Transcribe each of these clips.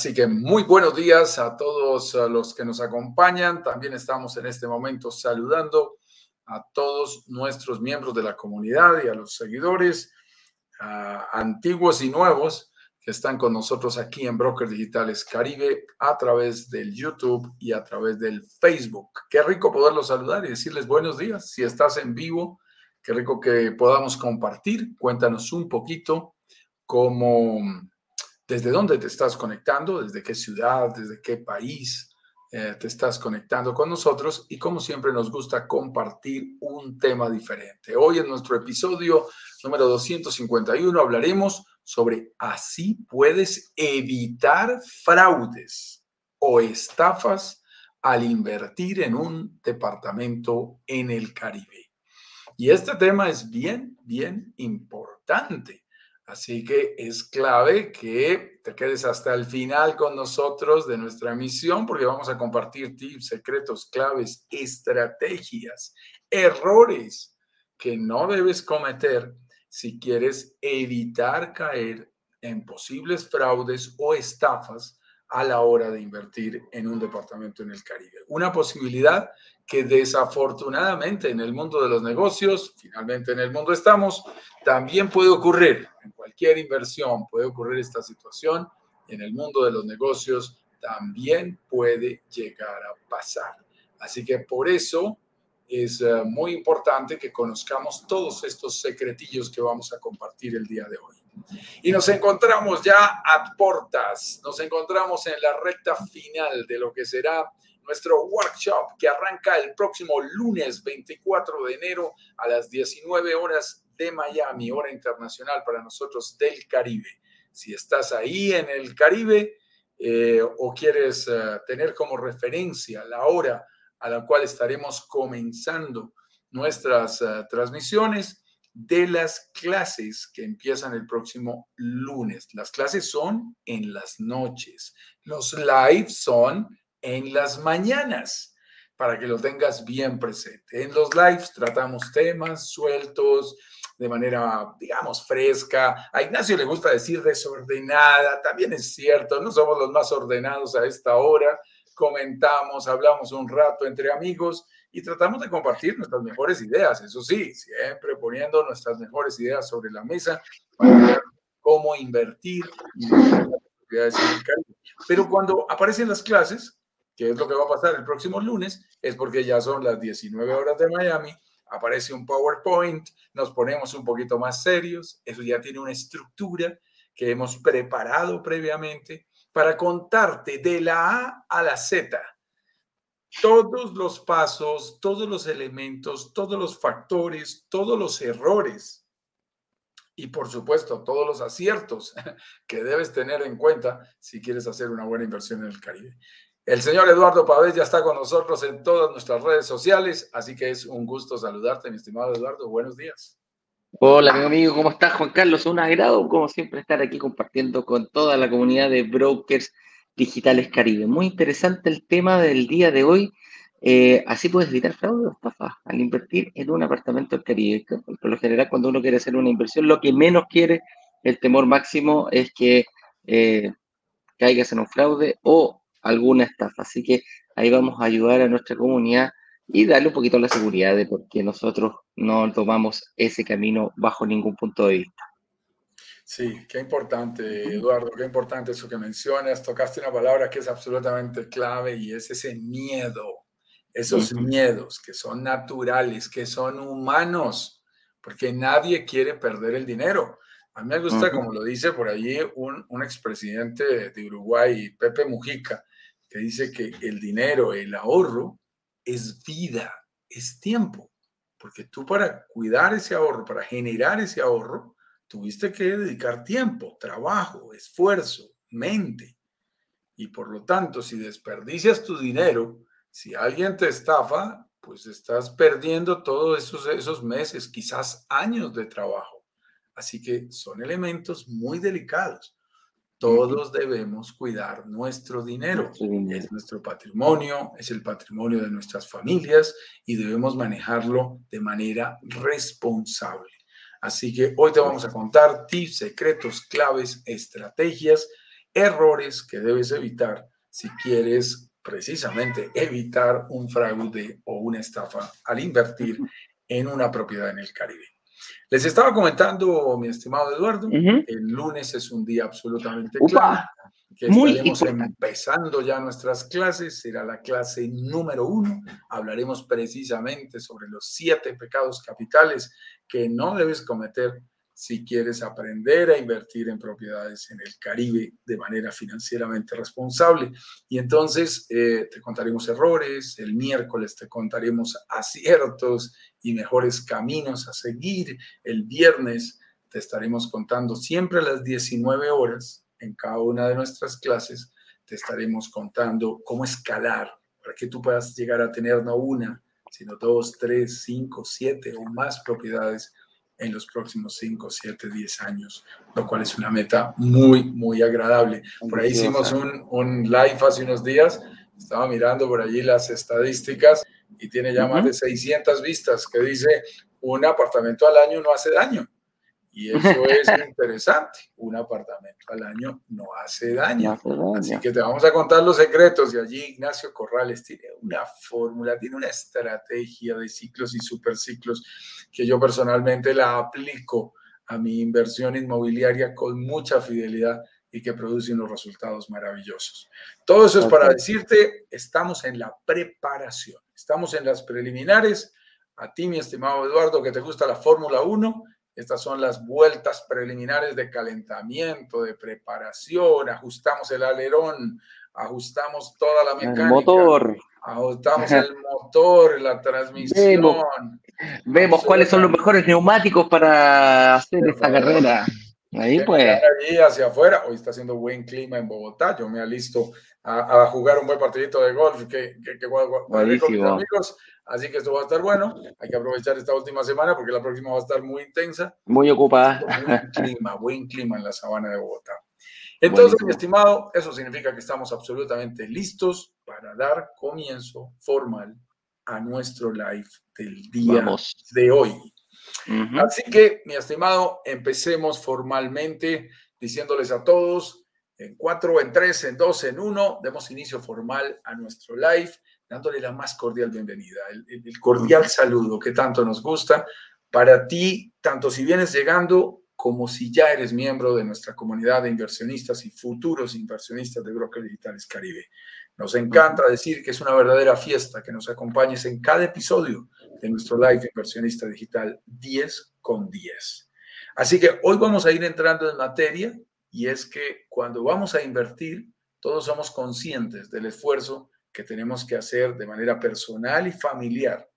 Así que muy buenos días a todos los que nos acompañan. También estamos en este momento saludando a todos nuestros miembros de la comunidad y a los seguidores antiguos y nuevos que están con nosotros aquí en Brokers Digitales Caribe a través del YouTube y a través del Facebook. Qué rico poderlos saludar y decirles buenos días. Si estás en vivo, qué rico que podamos compartir. Cuéntanos un poquito cómo, desde dónde te estás conectando, desde qué ciudad, desde qué país eh, te estás conectando con nosotros y como siempre nos gusta compartir un tema diferente. Hoy en nuestro episodio número 251 hablaremos sobre así puedes evitar fraudes o estafas al invertir en un departamento en el Caribe. Y este tema es bien, bien importante Así que es clave que te quedes hasta el final con nosotros de nuestra misión porque vamos a compartir tips, secretos, claves, estrategias, errores que no debes cometer si quieres evitar caer en posibles fraudes o estafas a la hora de invertir en un departamento en el Caribe. Una posibilidad que desafortunadamente en el mundo de los negocios, finalmente en el mundo estamos, también puede ocurrir. En cualquier inversión puede ocurrir esta situación. En el mundo de los negocios también puede llegar a pasar. Así que por eso es eh, muy importante que conozcamos todos estos secretillos que vamos a compartir el día de hoy. Y nos encontramos ya a portas, nos encontramos en la recta final de lo que será nuestro workshop que arranca el próximo lunes 24 de enero a las 19 horas de Miami, hora internacional para nosotros del Caribe. Si estás ahí en el Caribe eh, o quieres eh, tener como referencia la hora a la cual estaremos comenzando nuestras eh, transmisiones de las clases que empiezan el próximo lunes. Las clases son en las noches. Los lives son en las mañanas, para que lo tengas bien presente. En los lives tratamos temas sueltos, de manera, digamos, fresca. A Ignacio le gusta decir desordenada, también es cierto, no somos los más ordenados a esta hora. Comentamos, hablamos un rato entre amigos y tratamos de compartir nuestras mejores ideas, eso sí, siempre poniendo nuestras mejores ideas sobre la mesa para ver cómo invertir Pero cuando aparecen las clases, que es lo que va a pasar el próximo lunes, es porque ya son las 19 horas de Miami, aparece un PowerPoint, nos ponemos un poquito más serios, eso ya tiene una estructura que hemos preparado previamente para contarte de la A a la Z todos los pasos, todos los elementos, todos los factores, todos los errores y por supuesto todos los aciertos que debes tener en cuenta si quieres hacer una buena inversión en el Caribe. El señor Eduardo Pavés ya está con nosotros en todas nuestras redes sociales, así que es un gusto saludarte, mi estimado Eduardo. Buenos días. Hola, amigo amigo, ¿cómo estás, Juan Carlos? Un agrado, como siempre, estar aquí compartiendo con toda la comunidad de brokers digitales Caribe. Muy interesante el tema del día de hoy. Eh, así puedes evitar fraude o estafa al invertir en un apartamento del Caribe. Por lo general, cuando uno quiere hacer una inversión, lo que menos quiere, el temor máximo, es que eh, caigas en un fraude o alguna estafa. Así que ahí vamos a ayudar a nuestra comunidad y darle un poquito la seguridad de por qué nosotros no tomamos ese camino bajo ningún punto de vista. Sí, qué importante, Eduardo, qué importante eso que mencionas. Tocaste una palabra que es absolutamente clave y es ese miedo, esos miedos que son naturales, que son humanos, porque nadie quiere perder el dinero. A mí me gusta, como lo dice por allí un, un expresidente de Uruguay, Pepe Mujica, que dice que el dinero, el ahorro, es vida, es tiempo. Porque tú para cuidar ese ahorro, para generar ese ahorro, tuviste que dedicar tiempo, trabajo, esfuerzo, mente. Y por lo tanto, si desperdicias tu dinero, si alguien te estafa, pues estás perdiendo todos esos, esos meses, quizás años de trabajo. Así que son elementos muy delicados. Todos debemos cuidar nuestro dinero. Es nuestro patrimonio, es el patrimonio de nuestras familias y debemos manejarlo de manera responsable. Así que hoy te vamos a contar tips, secretos, claves, estrategias errores que debes evitar si quieres precisamente evitar un fraude o una estafa al invertir en una propiedad en el Caribe. Les estaba comentando, mi estimado Eduardo, el lunes es un día absolutamente clave, que estaremos empezando ya nuestras clases, será la clase número uno, hablaremos precisamente sobre los siete pecados capitales que no debes cometer si quieres aprender a invertir en propiedades en el Caribe de manera financieramente responsable. Y entonces eh, te contaremos errores, el miércoles te contaremos aciertos y mejores caminos a seguir, el viernes te estaremos contando siempre a las 19 horas en cada una de nuestras clases, te estaremos contando cómo escalar para que tú puedas llegar a tener no una, sino dos, tres, cinco, siete o más propiedades en los próximos 5, 7, 10 años, lo cual es una meta muy, muy agradable. Por ahí hicimos un, un live hace unos días, estaba mirando por allí las estadísticas y tiene ya más de 600 vistas que dice un apartamento al año no hace daño. Y eso es interesante. Un apartamento al año no hace daño. Así que te vamos a contar los secretos. Y allí Ignacio Corrales tiene una fórmula, tiene una estrategia de ciclos y superciclos que yo personalmente la aplico a mi inversión inmobiliaria con mucha fidelidad y que produce unos resultados maravillosos. Todo eso es para decirte, estamos en la preparación, estamos en las preliminares. A ti, mi estimado Eduardo, que te gusta la Fórmula 1, estas son las vueltas preliminares de calentamiento, de preparación, ajustamos el alerón, ajustamos toda la mecánica. El motor. Ajustamos el motor, la transmisión. Vemos, cuáles son los mejores neumáticos para hacer esta carrera. Ahí pues. Allí hacia afuera. Hoy está haciendo buen clima en Bogotá. Yo me alisto a, a jugar un buen partidito de golf que, que, que con mis amigos. Así que esto va a estar bueno. Hay que aprovechar esta última semana porque la próxima va a estar muy intensa. Muy ocupada. Buen clima, buen clima en la sabana de Bogotá. Entonces, mi estimado, eso significa que estamos absolutamente listos para dar comienzo formal a nuestro live del día de hoy. Así que, mi estimado, empecemos formalmente diciéndoles a todos en cuatro, en tres, en dos, en uno, demos inicio formal a nuestro live dándole la más cordial bienvenida, el, cordial saludo que tanto nos gusta para ti, tanto si vienes llegando como si ya eres miembro de nuestra comunidad de inversionistas y futuros inversionistas de Brokers Digitales Caribe. Nos encanta decir que es una verdadera fiesta que nos acompañes en cada episodio de nuestro live inversionista digital 10 con 10. Así que hoy vamos a ir entrando en materia y es que cuando vamos a invertir, todos somos conscientes del esfuerzo que tenemos que hacer de manera personal y familiar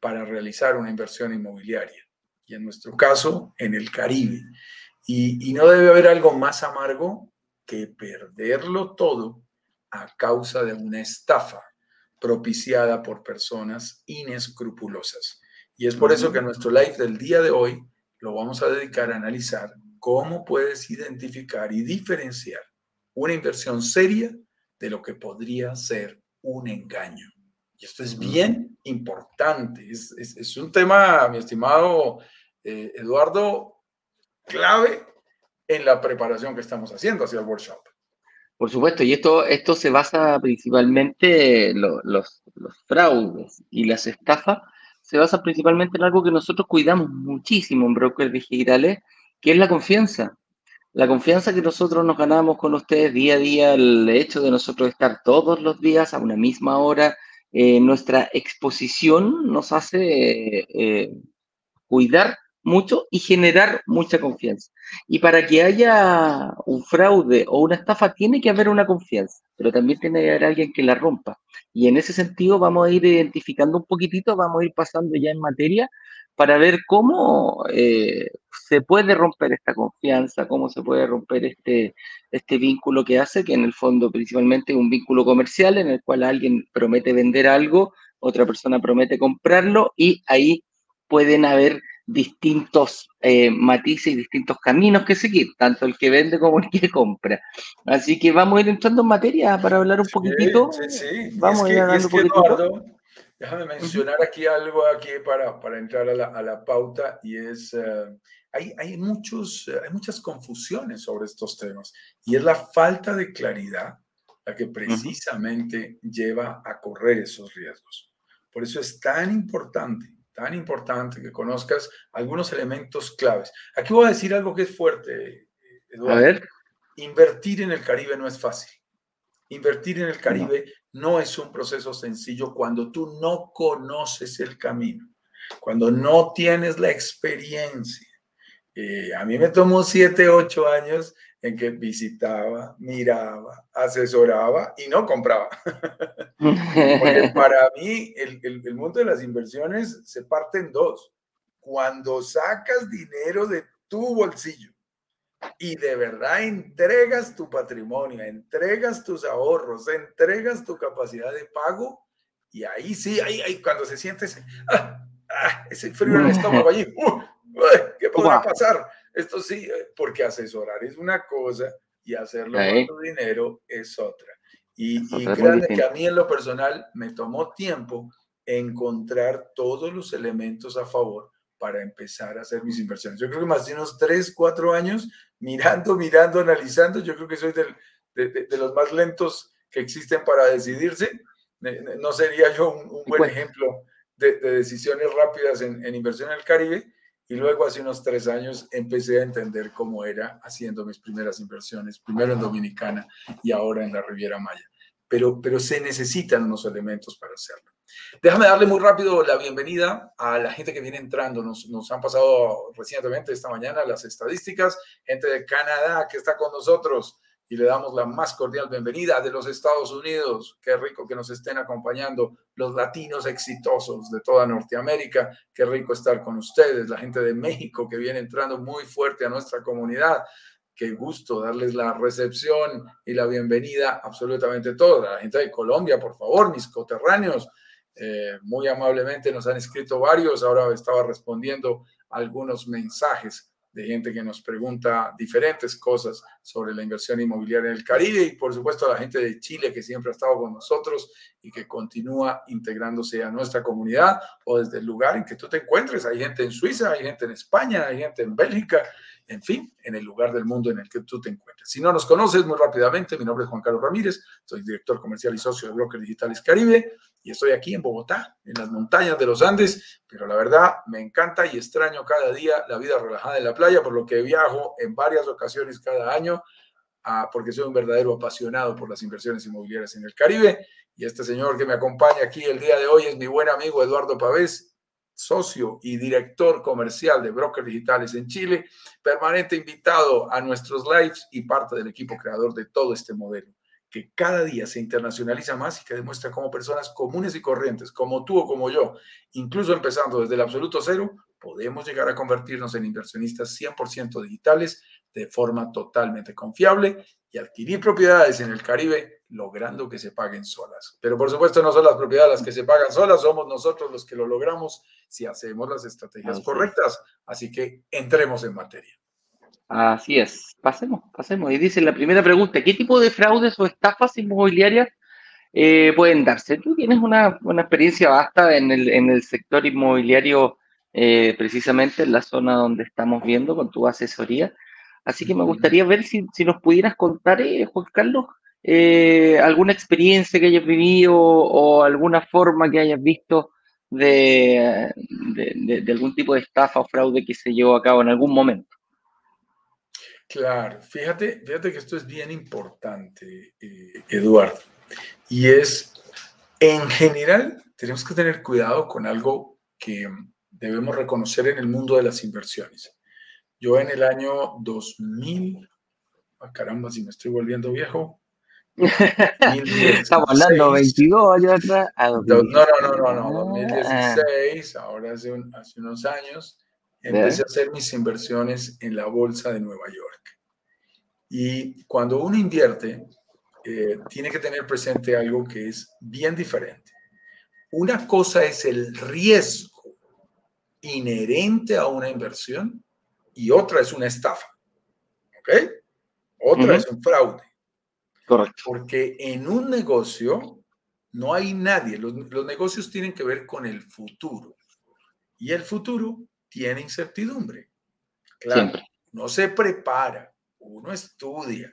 para realizar una inversión inmobiliaria. Y en nuestro caso, en el Caribe. Y, no debe haber algo más amargo que perderlo todo a causa de una estafa propiciada por personas inescrupulosas. Y es por eso que nuestro live del día de hoy lo vamos a dedicar a analizar cómo puedes identificar y diferenciar una inversión seria de lo que podría ser un engaño. Y esto es bien importante. Es, es, un tema, mi estimado eh, Eduardo, clave en la preparación que estamos haciendo hacia el workshop. Por supuesto, y esto, esto se basa principalmente, los, los fraudes y las estafas, se basa principalmente en algo que nosotros cuidamos muchísimo en brokers digitales, que es la confianza la confianza que nosotros nos ganamos con ustedes día a día, el hecho de nosotros estar todos los días a una misma hora, eh, nuestra exposición nos hace eh, cuidar mucho y generar mucha confianza. Y para que haya un fraude o una estafa, tiene que haber una confianza, pero también tiene que haber alguien que la rompa. Y en ese sentido vamos a ir identificando un poquitito, vamos a ir pasando ya en materia para ver cómo eh, se puede romper esta confianza, cómo se puede romper este, este vínculo que hace, que en el fondo principalmente es un vínculo comercial en el cual alguien promete vender algo, otra persona promete comprarlo y ahí pueden haber distintos eh, matices y distintos caminos que seguir, tanto el que vende como el que compra. Así que vamos a ir entrando en materia para hablar un poquitito. Sí, sí, Vamos a ir hablando un poquitito. Déjame mencionar aquí algo aquí para, para entrar a la, a la pauta y es, eh, hay, hay, muchos, hay muchas confusiones sobre estos temas y es la falta de claridad la que precisamente lleva a correr esos riesgos. Por eso es tan importante, tan importante que conozcas algunos elementos claves. Aquí voy a decir algo que es fuerte, Eduardo. A ver. Invertir en el Caribe no es fácil. Invertir en el Caribe no. es un proceso sencillo cuando tú no conoces el camino, cuando no tienes la experiencia. Eh, a mí me tomó siete, ocho años en que visitaba, miraba, asesoraba y no compraba. Porque para mí el, el, mundo de las inversiones se parte en dos. Cuando sacas dinero de tu bolsillo y de verdad entregas tu patrimonio, entregas tus ahorros, entregas tu capacidad de pago, y ahí sí, ahí, ahí cuando se siente ese, ah, ah, ese frío en el estómago allí, uh, ¿qué podrá pasar? Esto sí, eh, porque asesorar es una cosa y hacerlo con tu dinero es otra. Y, y créanme que a mí en lo personal me tomó tiempo encontrar todos los elementos a favor para empezar a hacer mis inversiones. Yo creo que más de unos 3, 4 años mirando, mirando, analizando, yo creo que soy del, de, de, los más lentos que existen para decidirse. No sería yo un, buen ejemplo de, decisiones rápidas en, en inversión en el Caribe, y luego hace unos tres años empecé a entender cómo era haciendo mis primeras inversiones, primero en Dominicana y ahora en la Riviera Maya. Pero, pero se necesitan unos elementos para hacerlo. Déjame darle muy rápido la bienvenida a la gente que viene entrando. Nos, han pasado recientemente esta mañana las estadísticas. Gente de Canadá que está con nosotros y le damos la más cordial bienvenida de los Estados Unidos. Qué rico que nos estén acompañando los latinos exitosos de toda Norteamérica. Qué rico estar con ustedes, la gente de México que viene entrando muy fuerte a nuestra comunidad. Qué gusto darles la recepción y la bienvenida absolutamente toda. La gente de Colombia, por favor, mis coterráneos. Eh, muy amablemente nos han escrito varios. Ahora estaba respondiendo algunos mensajes de gente que nos pregunta diferentes cosas sobre la inversión inmobiliaria en el Caribe y por supuesto a la gente de Chile que siempre ha estado con nosotros y que continúa integrándose a nuestra comunidad o desde el lugar en que tú te encuentres. Hay gente en Suiza, hay gente en España, hay gente en Bélgica, en fin, en el lugar del mundo en el que tú te encuentres. Si no nos conoces muy rápidamente, mi nombre es Juan Carlos Ramírez, soy director comercial y socio de Brokers Digitales Caribe y estoy aquí en Bogotá, en las montañas de los Andes, pero la verdad me encanta y extraño cada día la vida relajada en la playa, por lo que viajo en varias ocasiones cada año, ah, porque soy un verdadero apasionado por las inversiones inmobiliarias en el Caribe. Y este señor que me acompaña aquí el día de hoy es mi buen amigo Eduardo Pavés, socio y director comercial de Brokers Digitales en Chile, permanente invitado a nuestros lives y parte del equipo creador de todo este modelo, que cada día se internacionaliza más y que demuestra cómo personas comunes y corrientes, como tú o como yo, incluso empezando desde el absoluto cero, podemos llegar a convertirnos en inversionistas 100% digitales de forma totalmente confiable y adquirir propiedades en el Caribe logrando que se paguen solas. Pero por supuesto no son las propiedades las que se pagan solas, somos nosotros los que lo logramos si hacemos las estrategias correctas. Así que entremos en materia. Así es, pasemos, pasemos. Y dice la primera pregunta, ¿qué tipo de fraudes o estafas inmobiliarias eh, pueden darse? Tú tienes una, experiencia vasta en el, en el sector inmobiliario, eh, precisamente en la zona donde estamos viendo con tu asesoría. Así que me gustaría ver si, nos pudieras contar, eh, Juan Carlos, eh, alguna experiencia que hayas vivido o alguna forma que hayas visto de, de, algún tipo de estafa o fraude que se llevó a cabo en algún momento. Claro, fíjate, fíjate que esto es bien importante, eh, Eduardo, y es, en general, tenemos que tener cuidado con algo que debemos reconocer en el mundo de las inversiones. Yo en el año 2000, ah, caramba, si me estoy volviendo viejo, Estamos hablando 22 años atrás. no, no, no, no, no, 2016, ah. ahora hace, hace unos años, empecé a hacer mis inversiones en la bolsa de Nueva York. Y cuando uno invierte, eh, tiene que tener presente algo que es bien diferente. Una cosa es el riesgo inherente a una inversión y otra es una estafa. ¿Ok? Otra es un fraude. Correcto. Porque en un negocio No hay nadie. Los, negocios tienen que ver con el futuro. Y el futuro tiene incertidumbre. Claro, no se prepara, uno estudia.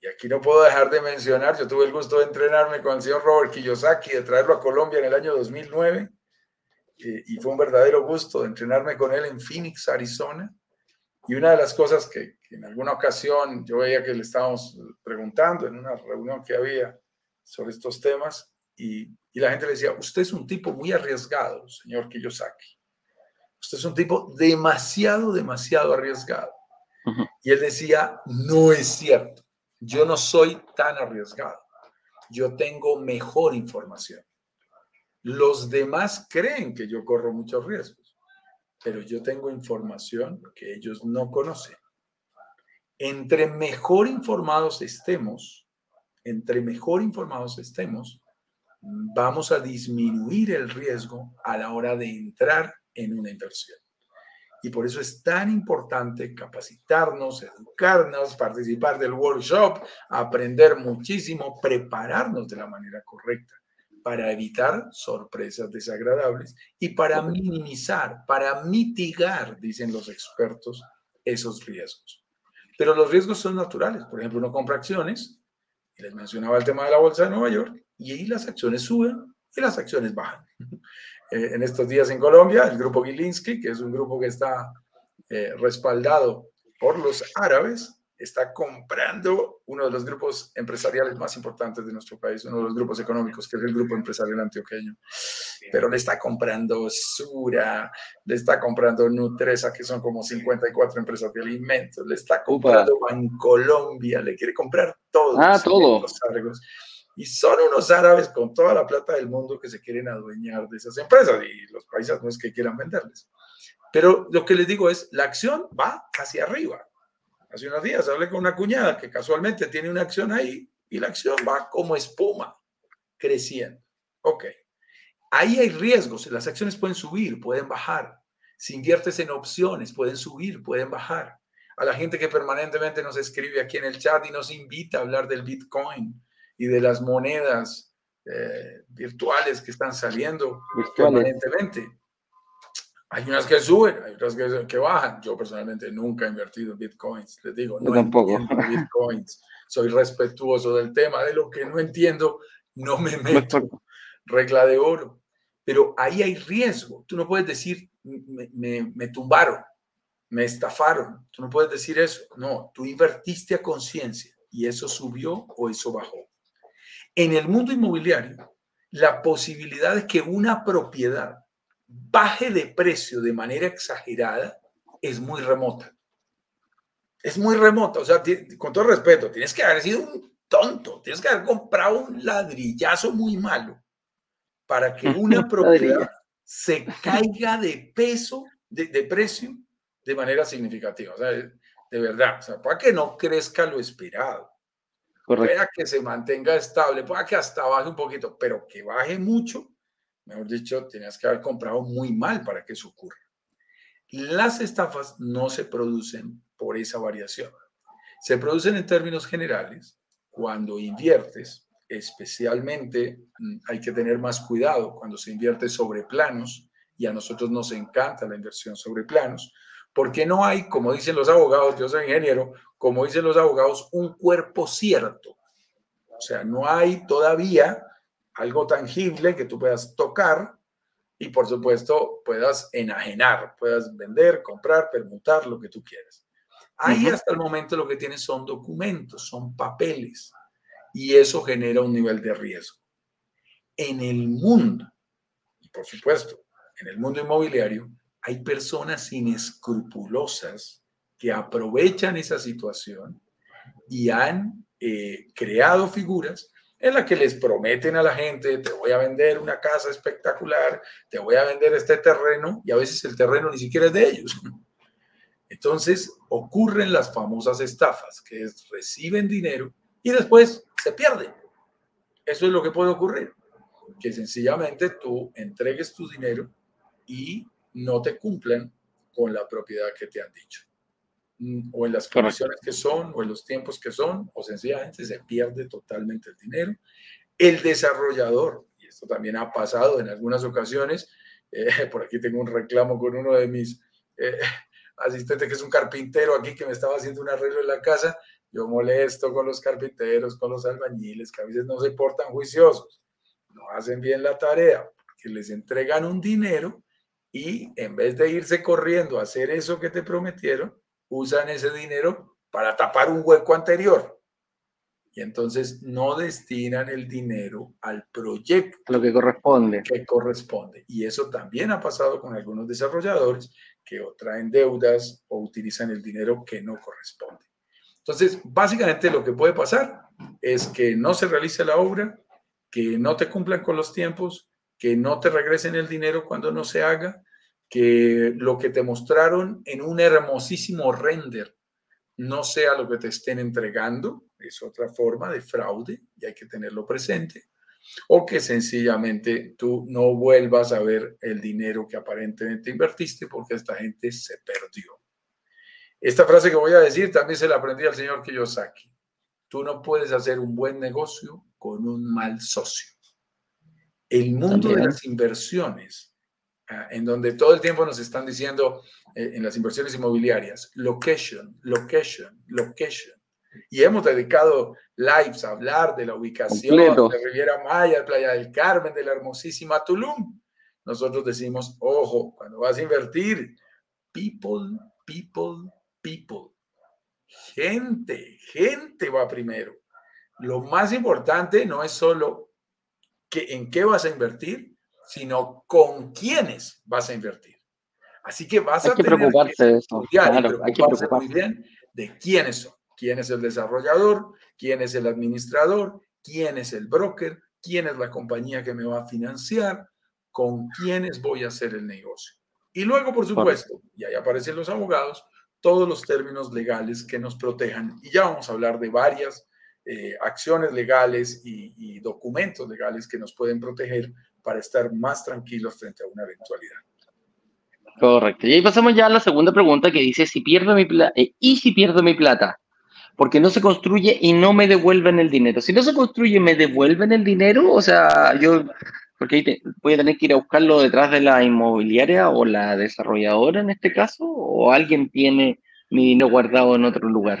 Y aquí no puedo dejar de mencionar, yo tuve el gusto de entrenarme con el señor Robert Kiyosaki, de traerlo a Colombia en el año 2009. Eh, y fue un verdadero gusto de entrenarme con él en Phoenix, Arizona. Y una de las cosas que, que en alguna ocasión yo veía que le estábamos preguntando en una reunión que había sobre estos temas, y, la gente le decía, usted es un tipo muy arriesgado, señor Kiyosaki. Usted es un tipo demasiado, demasiado arriesgado. Y él decía, no es cierto, yo no soy tan arriesgado, yo tengo mejor información. Los demás creen que yo corro muchos riesgos, pero yo tengo información que ellos no conocen. Entre mejor informados estemos, entre mejor informados estemos, vamos a disminuir el riesgo a la hora de entrar en una inversión. Y por eso es tan importante capacitarnos, educarnos, participar del workshop, aprender muchísimo, prepararnos de la manera correcta para evitar sorpresas desagradables y para minimizar, para mitigar, dicen los expertos, esos riesgos. Pero los riesgos son naturales. Por ejemplo, uno compra acciones, y les mencionaba el tema de la Bolsa de Nueva York, y ahí las acciones suben y las acciones bajan. Eh, en estos días en Colombia, el grupo Gilinski, que es un grupo que está eh, respaldado por los árabes, está comprando uno de los grupos empresariales más importantes de nuestro país, uno de los grupos económicos, que es el Grupo Empresarial Antioqueño. Pero le está comprando Sura, le está comprando Nutresa, que son como 54 empresas de alimentos, le está comprando Colombia, le quiere comprar todo. Ah, todo. Y son unos árabes con toda la plata del mundo que se quieren adueñar de esas empresas y los países no es que quieran venderles. Pero lo que les digo es, la acción va hacia arriba Hace unos días hablé con una cuñada que casualmente tiene una acción ahí y la acción va como espuma, creciendo. Ok. Ahí hay riesgos. Las acciones pueden subir, pueden bajar. Si inviertes en opciones, pueden subir, pueden bajar. A la gente que permanentemente nos escribe aquí en el chat y nos invita a hablar del Bitcoin y de las monedas eh, virtuales que están saliendo permanentemente. Hay unas que suben, hay otras que, bajan. Yo personalmente nunca he invertido en bitcoins. Les digo, no tampoco. bitcoins. Soy respetuoso del tema. De lo que no entiendo, no me meto. Regla de oro. Pero ahí hay riesgo. Tú no puedes decir, me, me tumbaron, me estafaron. Tú no puedes decir eso. No, tú invertiste a conciencia y eso subió o eso bajó. En el mundo inmobiliario, la posibilidad de que una propiedad baje de precio de manera exagerada es muy remota. Es muy remota. O sea, con todo respeto, tienes que haber sido un tonto, tienes que haber comprado un ladrillazo muy malo para que una propiedad se caiga de peso, de, precio, de manera significativa. O sea, de verdad, o sea, para que no crezca lo esperado. Para que se mantenga estable, para que hasta baje un poquito, pero que baje mucho, mejor dicho, tenías que haber comprado muy mal para que eso ocurra. Las estafas no se producen por esa variación. Se producen en términos generales cuando inviertes, especialmente mm, hay que tener más cuidado cuando se invierte sobre planos y a nosotros nos encanta la inversión sobre planos, porque no hay, como dicen los abogados, yo soy ingeniero, como dicen los abogados, un cuerpo cierto. O sea, no hay todavía algo tangible que tú puedas tocar y por supuesto puedas enajenar, puedas vender, comprar, permutar, lo que tú quieras. Ahí hasta el momento lo que tienes son documentos, son papeles y eso genera un nivel de riesgo. En el mundo, y por supuesto, en el mundo inmobiliario, hay personas inescrupulosas que aprovechan esa situación y han eh, creado figuras en la que les prometen a la gente, te voy a vender una casa espectacular, te voy a vender este terreno, y a veces el terreno ni siquiera es de ellos. Entonces ocurren las famosas estafas, que es reciben dinero y después se pierden. Eso es lo que puede ocurrir, que sencillamente tú entregues tu dinero y no te cumplan con la propiedad que te han dicho. Mm, o en las condiciones que son, o en los tiempos que son, o sencillamente se pierde totalmente el dinero. El desarrollador, y esto también ha pasado en algunas ocasiones, eh, por aquí tengo un reclamo con uno de mis eh, asistentes que es un carpintero aquí que me estaba haciendo un arreglo en la casa, yo molesto con los carpinteros, con los albañiles, que a veces no se portan juiciosos, no hacen bien la tarea, porque les entregan un dinero y en vez de irse corriendo a hacer eso que te prometieron, usan ese dinero para tapar un hueco anterior. Y entonces no destinan el dinero al proyecto. Lo que corresponde. Que corresponde. Y eso también ha pasado con algunos desarrolladores que o traen deudas o utilizan el dinero que no corresponde. Entonces, básicamente lo que puede pasar es que no se realice la obra, que no te cumplan con los tiempos, que no te regresen el dinero cuando no se haga, que lo que te mostraron en un hermosísimo render no sea lo que te estén entregando, es otra forma de fraude y hay que tenerlo presente, o que sencillamente tú no vuelvas a ver el dinero que aparentemente invertiste porque esta gente se perdió. Esta frase que voy a decir también se la aprendí al señor Kiyosaki. Tú no puedes hacer un buen negocio con un mal socio. El mundo de las inversiones, ah, en donde todo el tiempo nos están diciendo eh, en las inversiones inmobiliarias, location, location, location. Y hemos dedicado lives a hablar de la ubicación de Riviera Maya, Playa del Carmen, de la hermosísima Tulum. Nosotros decimos, ojo, cuando vas a invertir, people, people, people. Gente, gente va primero. Lo más importante no es solo que, en qué vas a invertir, sino con quiénes vas a invertir. Así que vas a tener preocuparse que de hay que preocuparse muy bien de quiénes son. ¿Quién es el desarrollador? ¿Quién es el administrador? ¿Quién es el broker? ¿Quién es la compañía que me va a financiar? ¿Con quiénes voy a hacer el negocio? Y luego, por supuesto, y ahí aparecen los abogados, todos los términos legales que nos protejan. Y ya vamos a hablar de varias eh, acciones legales y, documentos legales que nos pueden proteger para estar más tranquilos frente a una eventualidad. Correcto. Y ahí pasamos ya a la segunda pregunta que dice, si pierdo mi plata, eh, ¿y si pierdo mi plata? Porque no se construye y no me devuelven el dinero. Si no se construye, ¿me devuelven el dinero? O sea, yo porque ahí voy a tener que ir a buscarlo detrás de la inmobiliaria o la desarrolladora en este caso, o alguien tiene mi dinero guardado en otro lugar.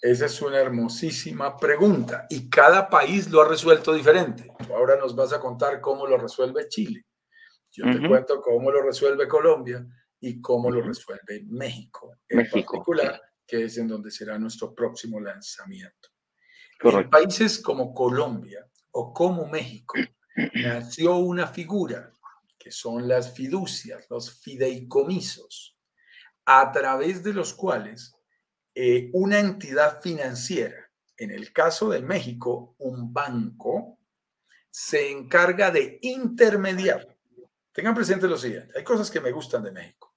Esa es una hermosísima pregunta y cada país lo ha resuelto diferente. Ahora nos vas a contar cómo lo resuelve Chile. Yo te cuento cómo lo resuelve Colombia y cómo lo resuelve México, en particular, que es en donde será nuestro próximo lanzamiento. En países como Colombia o como México, nació una figura, que son las fiducias, los fideicomisos, a través de los cuales eh, una entidad financiera, en el caso de México, un banco, se encarga de intermediar. Tengan presente lo siguiente, hay cosas que me gustan de México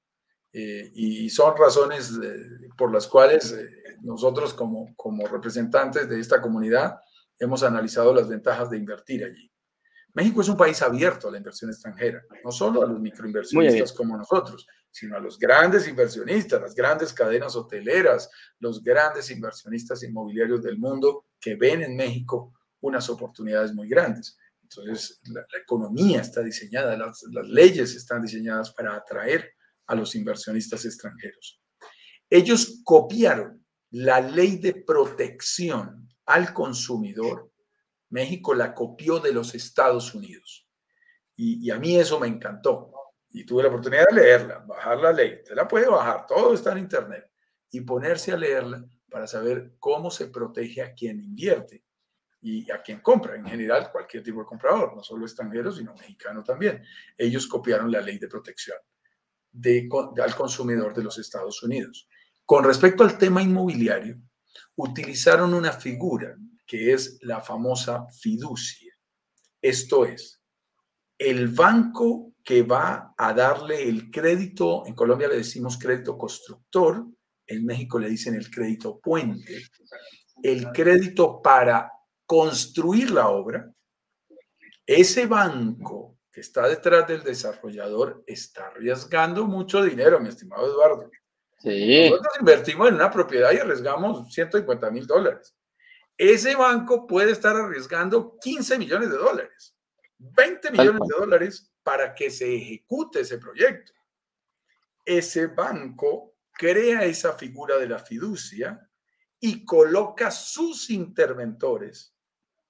eh, y son razones eh, por las cuales nosotros como, como representantes de esta comunidad hemos analizado las ventajas de invertir allí. México es un país abierto a la inversión extranjera, no solo a los microinversionistas como nosotros, sino a los grandes inversionistas, las grandes cadenas hoteleras, los grandes inversionistas inmobiliarios del mundo que ven en México unas oportunidades muy grandes. Entonces, la, economía está diseñada, las, las leyes están diseñadas para atraer a los inversionistas extranjeros. Ellos copiaron la ley de protección al consumidor México la copió de los Estados Unidos. Y, a mí eso me encantó. Y tuve la oportunidad de leerla, bajar la ley. Te la puede bajar, todo está en Internet. Y ponerse a leerla para saber cómo se protege a quien invierte y a quien compra, en general, cualquier tipo de comprador, no solo extranjero, sino mexicano también. Ellos copiaron la ley de protección de, al consumidor de los Estados Unidos. Con respecto al tema inmobiliario, utilizaron una figura que es la famosa fiducia. Esto es, el banco que va a darle el crédito, en Colombia le decimos crédito constructor, en México le dicen el crédito puente, el crédito para construir la obra, ese banco que está detrás del desarrollador está arriesgando mucho dinero, mi estimado Eduardo. Nosotros invertimos en una propiedad y arriesgamos 150 mil dólares ese banco puede estar arriesgando 15 millones de dólares. 20 millones de dólares para que se ejecute ese proyecto. Ese banco crea esa figura de la fiducia y coloca sus interventores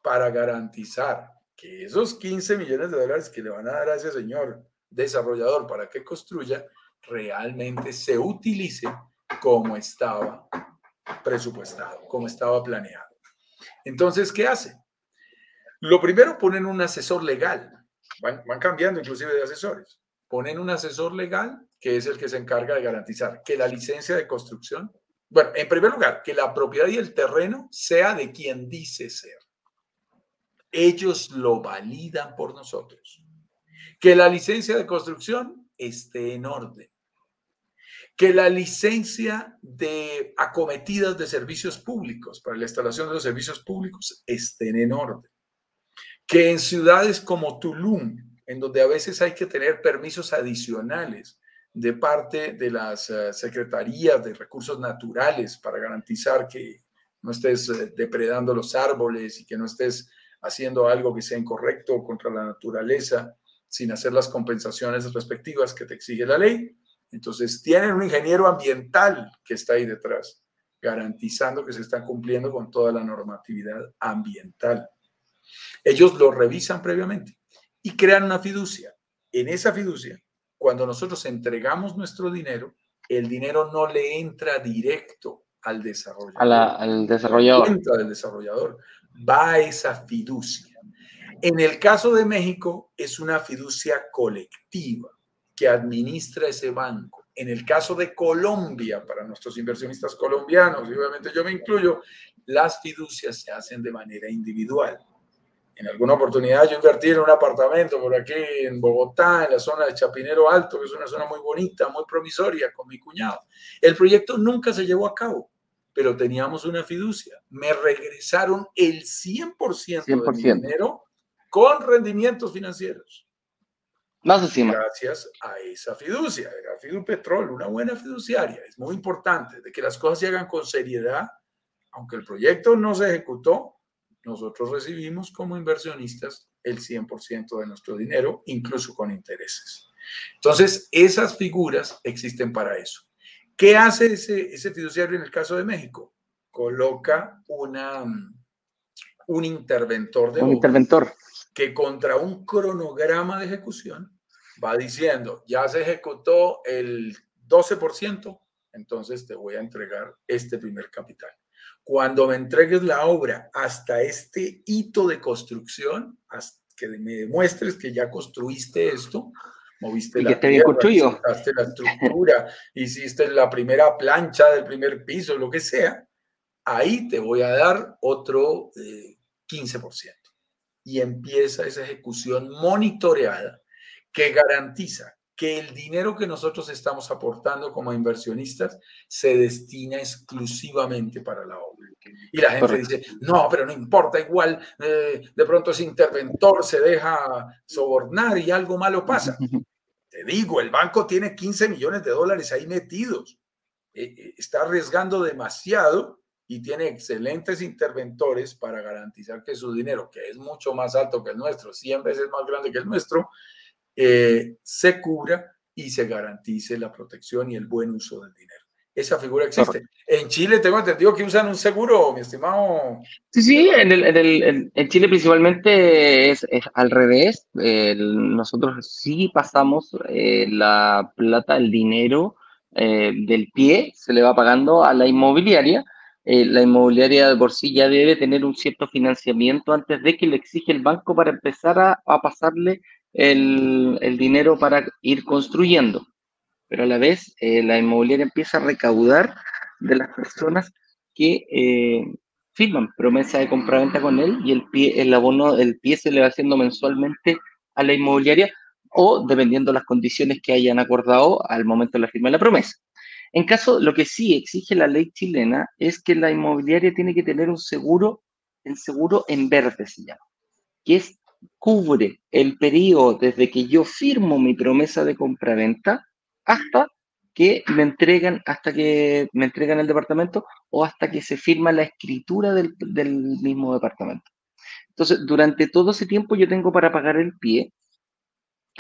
para garantizar que esos 15 millones de dólares que le van a dar a ese señor desarrollador para que construya realmente se utilice como estaba presupuestado, como estaba planeado. Entonces, ¿qué hace? Lo primero, ponen un asesor legal. Van, van, cambiando inclusive de asesores. Ponen un asesor legal que es el que se encarga de garantizar que la licencia de construcción, bueno, en primer lugar, que la propiedad y el terreno sea de quien dice ser. Ellos lo validan por nosotros. Que la licencia de construcción esté en orden que la licencia de acometidas de servicios públicos para la instalación de los servicios públicos estén en orden. Que en ciudades como Tulum, en donde a veces hay que tener permisos adicionales de parte de las eh, secretarías de recursos naturales para garantizar que no estés eh, depredando los árboles y que no estés haciendo algo que sea incorrecto contra la naturaleza sin hacer las compensaciones respectivas que te exige la ley, entonces, tienen un ingeniero ambiental que está ahí detrás, garantizando que se está cumpliendo con toda la normatividad ambiental. Ellos lo revisan previamente y crean una fiducia. En esa fiducia, cuando nosotros entregamos nuestro dinero, el dinero no le entra directo al desarrollador. al desarrollador. Entra del desarrollador. Va a esa fiducia. En el caso de México, es una fiducia colectiva que administra ese banco. En el caso de Colombia, para nuestros inversionistas colombianos, y obviamente yo me incluyo, las fiducias se hacen de manera individual. En alguna oportunidad yo invertí en un apartamento por aquí en Bogotá, en la zona de Chapinero Alto, que es una zona muy bonita, muy promisoria, con mi cuñado. El proyecto nunca se llevó a cabo, pero teníamos una fiducia. Me regresaron el 100%, 100%. del dinero con rendimientos financieros. Gracias a esa fiducia, era Fidupetrol, una buena fiduciaria. Es muy importante de que las cosas se hagan con seriedad. Aunque el proyecto no se ejecutó, nosotros recibimos como inversionistas el 100% de nuestro dinero, incluso con intereses. Entonces, esas figuras existen para eso. ¿Qué hace ese, ese fiduciario en el caso de México? Coloca una, un interventor de un interventor que contra un cronograma de ejecución va diciendo, ya se ejecutó el 12%, entonces te voy a entregar este primer capital. Cuando me entregues la obra hasta este hito de construcción, hasta que me demuestres que ya construiste esto, moviste la tierra, la estructura, hiciste la primera plancha del primer piso, lo que sea, ahí te voy a dar otro 15%. Y empieza esa ejecución monitoreada que garantiza que el dinero que nosotros estamos aportando como inversionistas se destina exclusivamente para la obra. Y la gente dice, no, pero no importa, igual eh, de pronto ese interventor se deja sobornar y algo malo pasa. Te digo, el banco tiene 15 millones de dólares ahí metidos. Eh, eh, está arriesgando demasiado y tiene excelentes interventores para garantizar que su dinero, que es mucho más alto que el nuestro, 100 veces más grande que el nuestro, eh, se cubra y se garantice la protección y el buen uso del dinero. Esa figura existe. En Chile tengo entendido que usan un seguro, mi estimado. Sí, sí, en, el, en, Chile principalmente es, al revés. nosotros sí pasamos eh, la plata, el dinero eh, del pie, se le va pagando a la inmobiliaria eh, la inmobiliaria de por sí ya debe tener un cierto financiamiento antes de que le exige el banco para empezar a, pasarle el, dinero para ir construyendo. Pero a la vez, eh, la inmobiliaria empieza a recaudar de las personas que eh, firman promesa de compraventa con él y el pie, el abono, el pie se le va haciendo mensualmente a la inmobiliaria o dependiendo de las condiciones que hayan acordado al momento de la firma de la promesa. En caso, lo que sí exige la ley chilena es que la inmobiliaria tiene que tener un seguro, el seguro en verde se llama, que es, cubre el periodo desde que yo firmo mi promesa de compraventa hasta que me entregan, hasta que me entregan el departamento o hasta que se firma la escritura del, del mismo departamento. Entonces, durante todo ese tiempo yo tengo para pagar el pie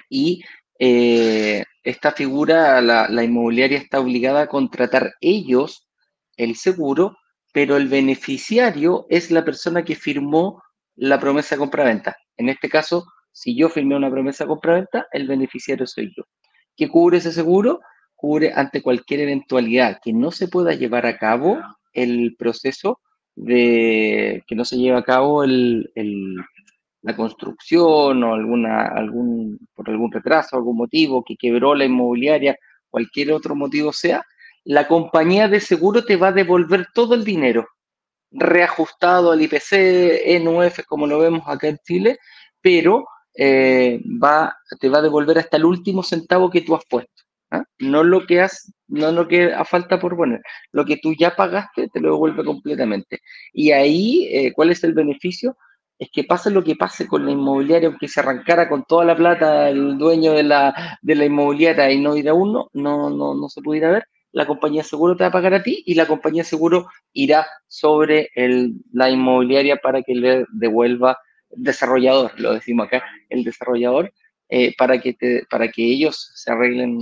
y eh, esta figura, la, la inmobiliaria está obligada a contratar ellos el seguro, pero el beneficiario es la persona que firmó la promesa de compraventa. En este caso, si yo firmé una promesa de compraventa, el beneficiario soy yo. ¿Qué cubre ese seguro? Cubre ante cualquier eventualidad que no se pueda llevar a cabo el proceso de que no se lleve a cabo el, la construcción o alguna, algún, por algún retraso, algún motivo, que quebró la inmobiliaria, cualquier otro motivo sea, la compañía de seguro te va a devolver todo el dinero reajustado al IPC, NUF, como lo vemos acá en Chile, pero eh, va, te va a devolver hasta el último centavo que tú has puesto. ¿ah? No lo que has, no lo que a falta por poner, lo que tú ya pagaste te lo devuelve completamente. Y ahí, eh, ¿cuál es el beneficio? Es que pase lo que pase con la inmobiliaria, aunque se arrancara con toda la plata el dueño de la, de la inmobiliaria y no ir a uno, no, no, no se pudiera ver, la compañía seguro te va a pagar a ti y la compañía seguro irá sobre el, la inmobiliaria para que le devuelva desarrollador, lo decimos acá, el desarrollador, eh, para, que te, para que ellos se arreglen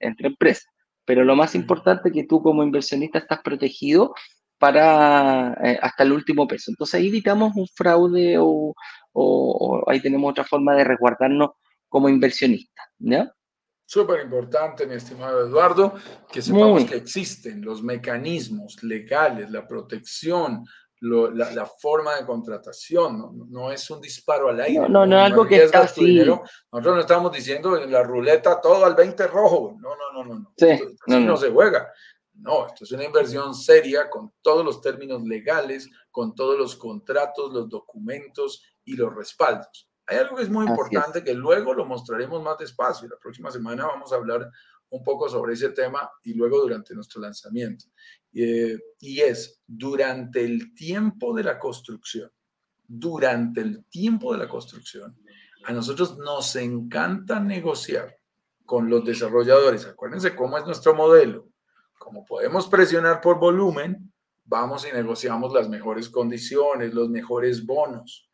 entre empresas. Pero lo más importante es que tú como inversionista estás protegido para eh, hasta el último peso. Entonces ahí evitamos un fraude o, o, ahí tenemos otra forma de resguardarnos como inversionista. ¿ya? Súper importante, mi estimado Eduardo, que sepamos que existen los mecanismos legales, la protección, la, forma de contratación, no, es un disparo al aire. No, no, es algo que está así. Nosotros no estamos diciendo en la ruleta todo al 20 rojo. No, no, no, no. no. Sí, no, no se juega. No, esto es una inversión seria con todos los términos legales, con todos los contratos, los documentos y los respaldos. Hay algo que es muy importante que luego lo mostraremos más despacio. La próxima semana vamos a hablar un poco sobre ese tema y luego durante nuestro lanzamiento. Eh, y es durante el tiempo de la construcción, durante el tiempo de la construcción, a nosotros nos encanta negociar con los desarrolladores. Acuérdense cómo es nuestro modelo. Como podemos presionar por volumen, vamos y negociamos las mejores condiciones, los mejores bonos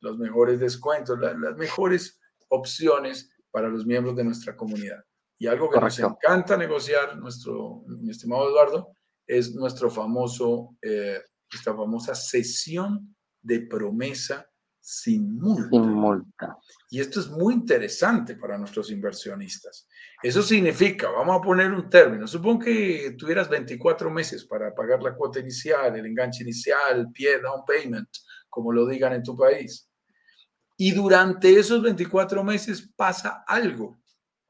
los mejores descuentos, las mejores opciones para los miembros de nuestra comunidad. Y algo que nos encanta negociar, nuestro, mi estimado Eduardo, es nuestro famoso, eh, nuestra famosa sesión de promesa sin multa. sin multa. Y esto es muy interesante para nuestros inversionistas. Eso significa, vamos a poner un término, supongo que tuvieras 24 meses para pagar la cuota inicial, el enganche inicial, el pie, down payment, como lo digan en tu país. Y durante esos 24 meses pasa algo,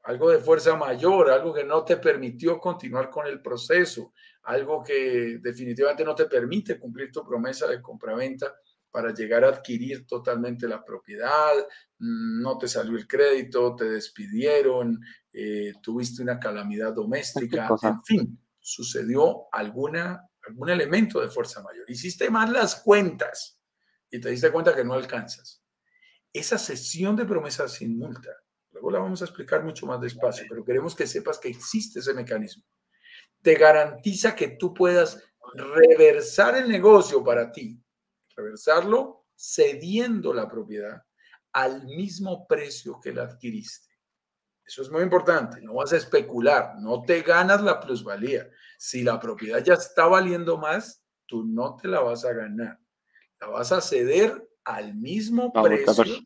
algo de fuerza mayor, algo que no te permitió continuar con el proceso, algo que definitivamente no te permite cumplir tu promesa de compraventa para llegar a adquirir totalmente la propiedad, mm, no te salió el crédito, te despidieron, eh, tuviste una calamidad doméstica, en fin, sucedió alguna, algún elemento de fuerza mayor. Hiciste mal las cuentas y te diste cuenta que no alcanzas esa sesión de promesas sin multa, luego la vamos a explicar mucho más despacio, pero queremos que sepas que existe ese mecanismo. Te garantiza que tú puedas reversar el negocio para ti, reversarlo cediendo la propiedad al mismo precio que la adquiriste. Eso es muy importante, no vas a especular, no te ganas la plusvalía. Si la propiedad ya está valiendo más, tú no te la vas a ganar. La vas a ceder al mismo precio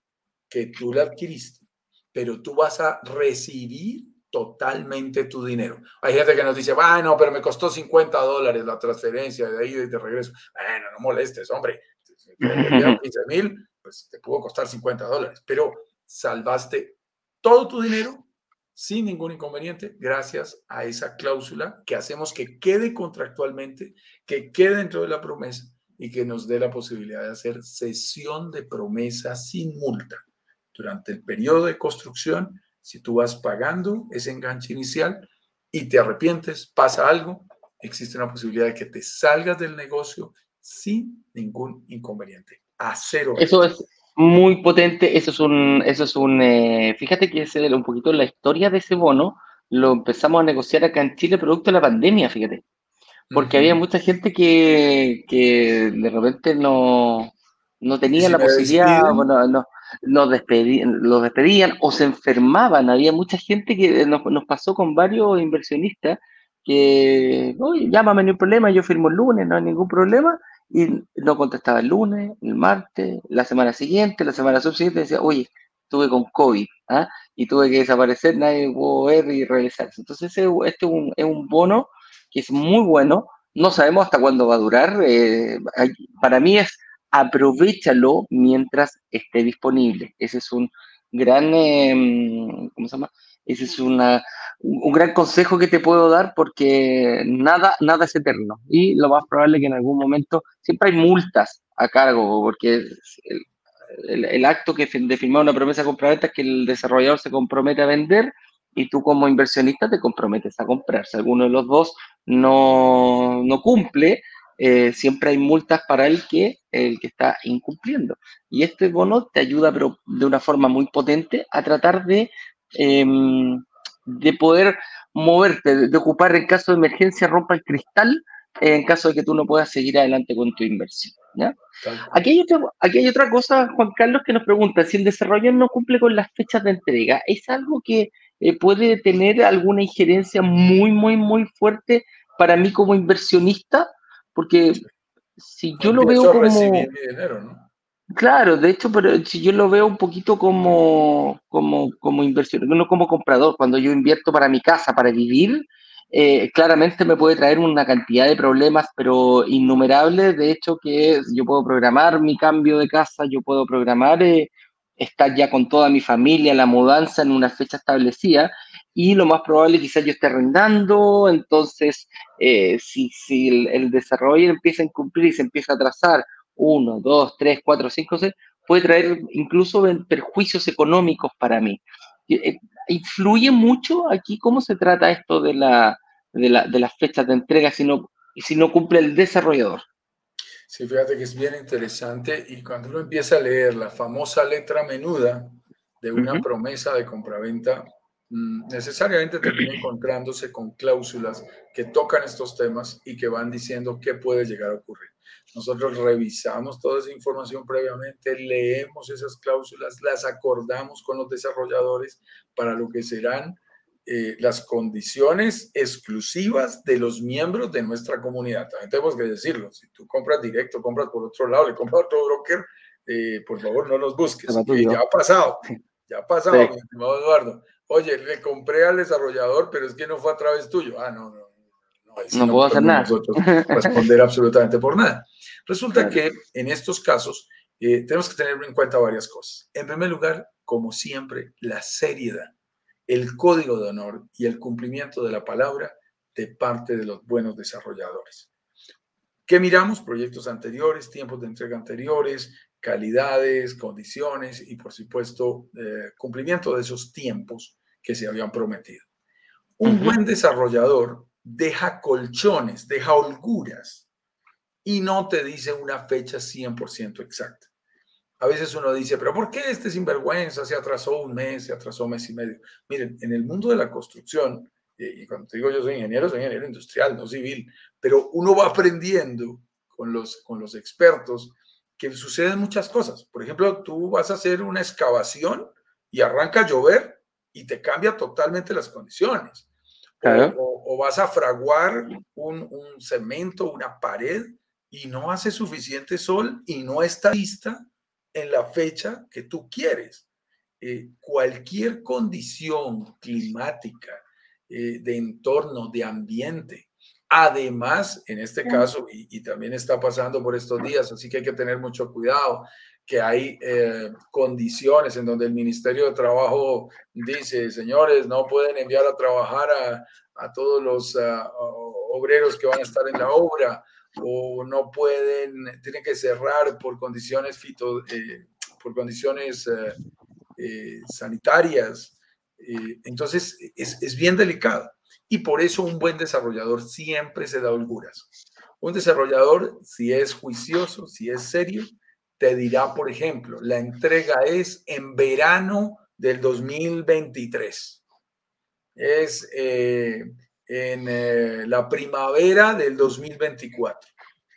que tú la adquiriste, pero tú vas a recibir totalmente tu dinero. Hay gente que nos dice, bueno, pero me costó 50 dólares la transferencia de ahí y de regreso. Bueno, no molestes, hombre. 15 mil, pues te pudo costar 50 dólares, pero salvaste todo tu dinero sin ningún inconveniente gracias a esa cláusula que hacemos que quede contractualmente, que quede dentro de la promesa y que nos dé la posibilidad de hacer sesión de promesa sin multa. Durante el periodo de construcción, si tú vas pagando ese enganche inicial y te arrepientes, pasa algo, existe una posibilidad de que te salgas del negocio sin ningún inconveniente. A cero. Eso es muy potente, eso es un, eso es un, eh, fíjate que es un poquito la historia de ese bono, lo empezamos a negociar acá en Chile producto de la pandemia, fíjate porque había mucha gente que, de repente no, no tenían la posibilidad, bueno, no, los despedían, los despedían o se enfermaban. Había mucha gente que nos, nos pasó con varios inversionistas que, oye, llámame, no hay problema, yo firmo el lunes, no hay ningún problema, y no contestaba el lunes, el martes, la semana siguiente, la semana subsiguiente, decía, oye, estuve con COVID, ¿ah? y tuve que desaparecer, nadie pudo ver y regresarse. Entonces, este es un, es un bono que es muy bueno, no sabemos hasta cuándo va a durar, eh, para mí es aprovechalo mientras esté disponible. Ese es un gran, em, ¿cómo se llama? Ese es una, un gran consejo que te puedo dar porque nada, nada es eterno y lo más probable es que en algún momento siempre hay multas a cargo porque el, el, acto que de firmar una promesa compraventa es que el desarrollador se compromete a vender y tú como inversionista te comprometes a comprar. Si alguno de los dos no, no cumple, eh, siempre hay multas para el que, el que está incumpliendo. Y este bono te ayuda, pero de una forma muy potente, a tratar de, em, de poder moverte, de, ocupar en caso de emergencia, rompa el cristal en caso de que tú no puedas seguir adelante con tu inversión. Aquí, hay otra, aquí hay otra cosa, Juan Carlos, que nos pregunta, si el desarrollador no cumple con las fechas de entrega, ¿es algo que eh, puede tener alguna injerencia muy, muy, muy fuerte para mí como inversionista? Porque si yo lo veo como... Claro, de hecho, pero si yo lo veo un poquito como, como, como inversión, no como comprador, cuando yo invierto para mi casa, para vivir, eh, claramente me puede traer una cantidad de problemas, pero innumerables. De hecho, que yo puedo programar mi cambio de casa, yo puedo programar eh, estar ya con toda mi familia, la mudanza en una fecha establecida. Y lo más probable quizás yo esté arrendando, entonces eh, si, si el, desarrollo empieza a incumplir y se empieza a trazar. 1, 2, 3, 4, 5, 6, puede traer incluso perjuicios económicos para mí. Eh, influye mucho aquí cómo se trata esto de, la, de, la, de las fechas de entrega si no, si no cumple el desarrollador. Sí, fíjate que es bien interesante y cuando uno empieza a leer la famosa letra menuda de una promesa de compraventa, mm, necesariamente termina encontrándose con cláusulas que tocan estos temas y que van diciendo qué puede llegar a ocurrir. Nosotros revisamos toda esa información previamente, leemos esas cláusulas, las acordamos con los desarrolladores para lo que serán eh, las condiciones exclusivas de los miembros de nuestra comunidad. También tenemos que decirlo, si tú compras directo, compras por otro lado, le compras a otro broker, eh, por favor no los busques. ya ha pasado, ya ha pasado, mi estimado Eduardo oye, le compré al desarrollador, pero es que no fue a través tuyo. Ah, no, no. No, puedo hacer nada. responder absolutamente por nada. Resulta que en estos casos eh, tenemos que tener en cuenta varias cosas. En primer lugar, como siempre, la seriedad, el código de honor y el cumplimiento de la palabra de parte de los buenos desarrolladores. ¿Qué miramos? Proyectos anteriores, tiempos de entrega anteriores, calidades, condiciones y, por supuesto, eh, cumplimiento de esos tiempos que se habían prometido. Un buen desarrollador deja colchones, deja holguras y no te dice una fecha 100% exacta. A veces uno dice, pero ¿por qué este sinvergüenza se atrasó un mes, se atrasó un mes y medio? Miren, en el mundo de la construcción, y cuando te digo yo soy ingeniero, soy ingeniero industrial, no civil, pero uno va aprendiendo con los, con los expertos que suceden muchas cosas. Por ejemplo, tú vas a hacer una excavación y arranca a llover y te cambia totalmente las condiciones. O, vas a fraguar un, un, cemento, una pared y no hace suficiente sol y no está lista en la fecha que tú quieres. Eh, cualquier condición climática, eh, de entorno, de ambiente, Además, en este caso, y, también está pasando por estos días, así que hay que tener mucho cuidado, que hay eh, condiciones en donde el Ministerio de Trabajo dice, señores, no pueden enviar a trabajar a, todos los ah, obreros que van a estar en la obra, o no pueden, tienen que cerrar por condiciones fito, eh, por condiciones eh, sanitarias. entonces, es, es bien delicado. Y por eso un buen desarrollador siempre se da holguras. Un desarrollador, si es juicioso, si es serio, te dirá, por ejemplo, la entrega es en verano del 2023. Es eh, en eh, la primavera del 2024.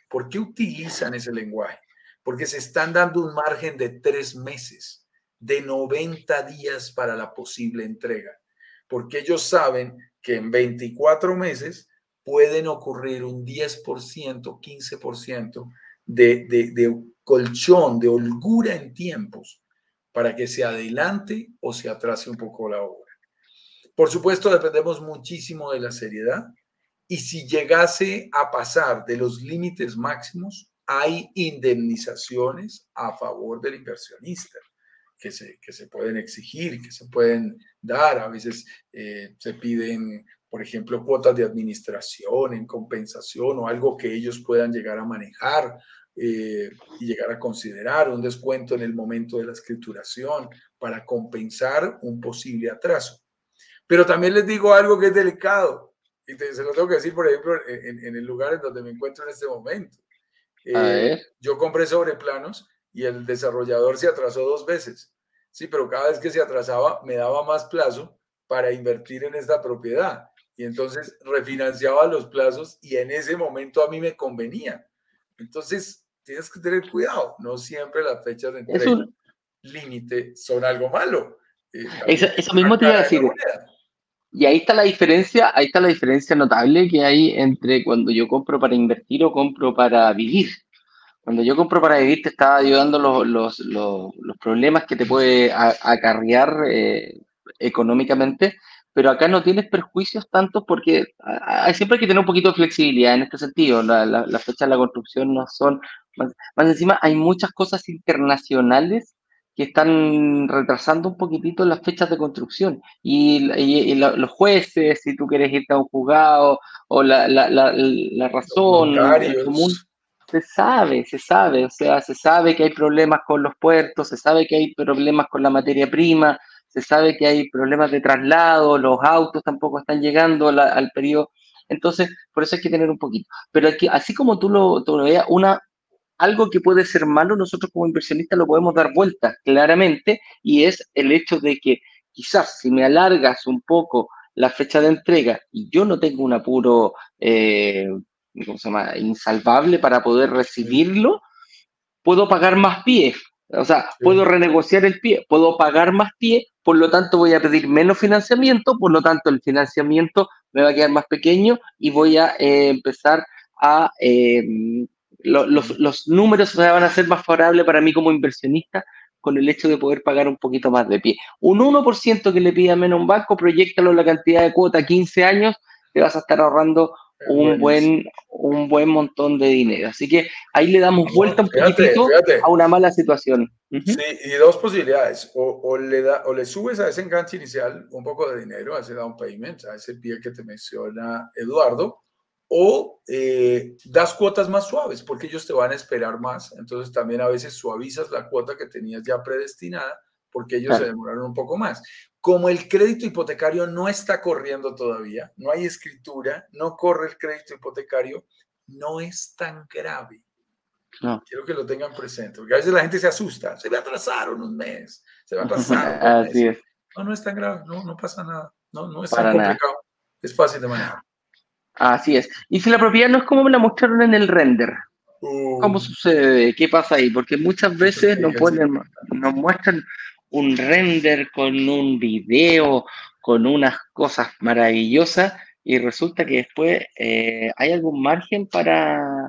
¿Por qué utilizan ese lenguaje? porque se están dando un margen de tres meses, de 90 días para la posible entrega, porque ellos saben que en 24 meses pueden ocurrir un 10%, 15% de, de, de colchón, de holgura en tiempos para que se adelante o se atrase un poco la obra. Por supuesto, dependemos muchísimo de la seriedad y si llegase a pasar de los límites máximos, hay indemnizaciones a favor del inversionista que se, que se pueden exigir, que se pueden dar. A veces eh, se piden, por ejemplo, cuotas de administración en compensación o algo que ellos puedan llegar a manejar eh, y llegar a considerar un descuento en el momento de la escrituración para compensar un posible atraso. Pero también les digo algo que es delicado, y se lo tengo que decir, por ejemplo, en, el lugar en donde me encuentro en este momento. Eh, yo compré sobre planos y el desarrollador se atrasó dos veces. Sí, pero cada vez que se atrasaba me daba más plazo para invertir en esta propiedad. Y entonces refinanciaba los plazos y en ese momento a mí me convenía. Entonces, tienes que tener cuidado. No siempre las fechas de entrega límite son algo malo. Eh, eso, mismo te iba a decir. Y ahí está la diferencia, ahí está la diferencia notable que hay entre cuando yo compro para invertir o compro para vivir. Cuando yo compro para vivir te está ayudando los, los, los, problemas que te puede acarrear eh, económicamente, pero acá no tienes perjuicios tanto porque siempre hay que tener un poquito de flexibilidad en este sentido. Las la, fechas de la construcción no son más, encima, hay muchas cosas internacionales que están retrasando un poquitito las fechas de construcción. Y, los jueces, si tú quieres irte a un juzgado, o la, la, la, la razón común, se sabe, se sabe, o sea, se sabe que hay problemas con los puertos, se sabe que hay problemas con la materia prima, se sabe que hay problemas de traslado, los autos tampoco están llegando al periodo. Entonces, por eso hay que tener un poquito. Pero aquí, así como tú lo, tú lo veas, una, algo que puede ser malo, nosotros como inversionistas lo podemos dar vuelta claramente, y es el hecho de que quizás si me alargas un poco la fecha de entrega y yo no tengo un apuro, eh, ¿cómo se llama?, insalvable para poder recibirlo, puedo pagar más pie. O sea, puedo renegociar el pie, puedo pagar más pie, por lo tanto voy a pedir menos financiamiento, por lo tanto el financiamiento me va a quedar más pequeño y voy a eh, empezar a eh, los, los, números van a ser más favorables para mí como inversionista con el hecho de poder pagar un poquito más de pie. Un 1% que le pida menos un banco, proyectalo la cantidad de cuota 15 años, te vas a estar ahorrando un buen, un buen montón de dinero. Así que ahí le damos vuelta un poquitito a una mala situación. Sí, y dos posibilidades. O, o, le da, o le subes a ese enganche inicial un poco de dinero, a ese down payment, a ese pie que te menciona Eduardo, o eh, das cuotas más suaves porque ellos te van a esperar más. Entonces también a veces suavizas la cuota que tenías ya predestinada porque ellos se demoraron un poco más. Como el crédito hipotecario no está corriendo todavía, no hay escritura, no corre el crédito hipotecario, no es tan grave. No. Quiero que lo tengan presente, porque a veces la gente se asusta, se va a atrasar un mes, se va a atrasar. Así es. No, no es tan grave, no, no pasa nada, no, no es tan complicado, es fácil de manejar. Así es. Y si la propiedad no es como me la mostraron en el render, ¿cómo uh. sucede? ¿Qué pasa ahí? Porque muchas veces nos, ponen, nos muestran un render con un video, con unas cosas maravillosas, y resulta que después eh, hay algún margen para,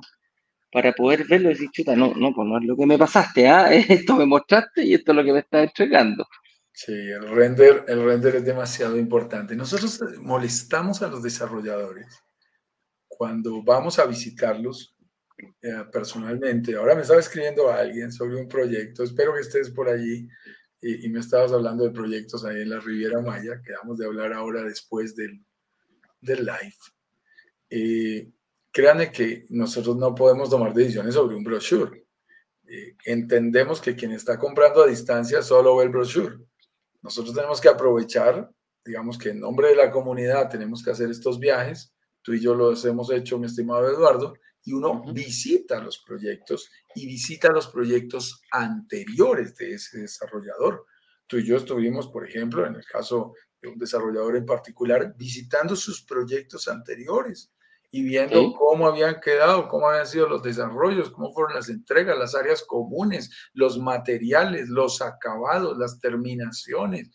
para poder verlo y decir, chuta, no, no, pues no es lo que me pasaste, ¿ah? esto me mostraste y esto es lo que me está entregando. Sí, el render, el render es demasiado importante. Nosotros molestamos a los desarrolladores cuando vamos a visitarlos eh, personalmente, ahora me estaba escribiendo a alguien sobre un proyecto, espero que estés por allí y, me estabas hablando de proyectos ahí en la Riviera Maya, que vamos de hablar ahora después del, del live. Eh, créanme que nosotros no podemos tomar decisiones sobre un brochure. Eh, entendemos que quien está comprando a distancia solo ve el brochure. Nosotros tenemos que aprovechar, digamos que en nombre de la comunidad tenemos que hacer estos viajes tú y yo los hemos hecho, mi estimado Eduardo, y uno visita los proyectos y visita los proyectos anteriores de ese desarrollador. Tú y yo estuvimos, por ejemplo, en el caso de un desarrollador en particular, visitando sus proyectos anteriores y viendo cómo habían quedado, cómo habían sido los desarrollos, cómo fueron las entregas, las áreas comunes, los materiales, los acabados, las terminaciones.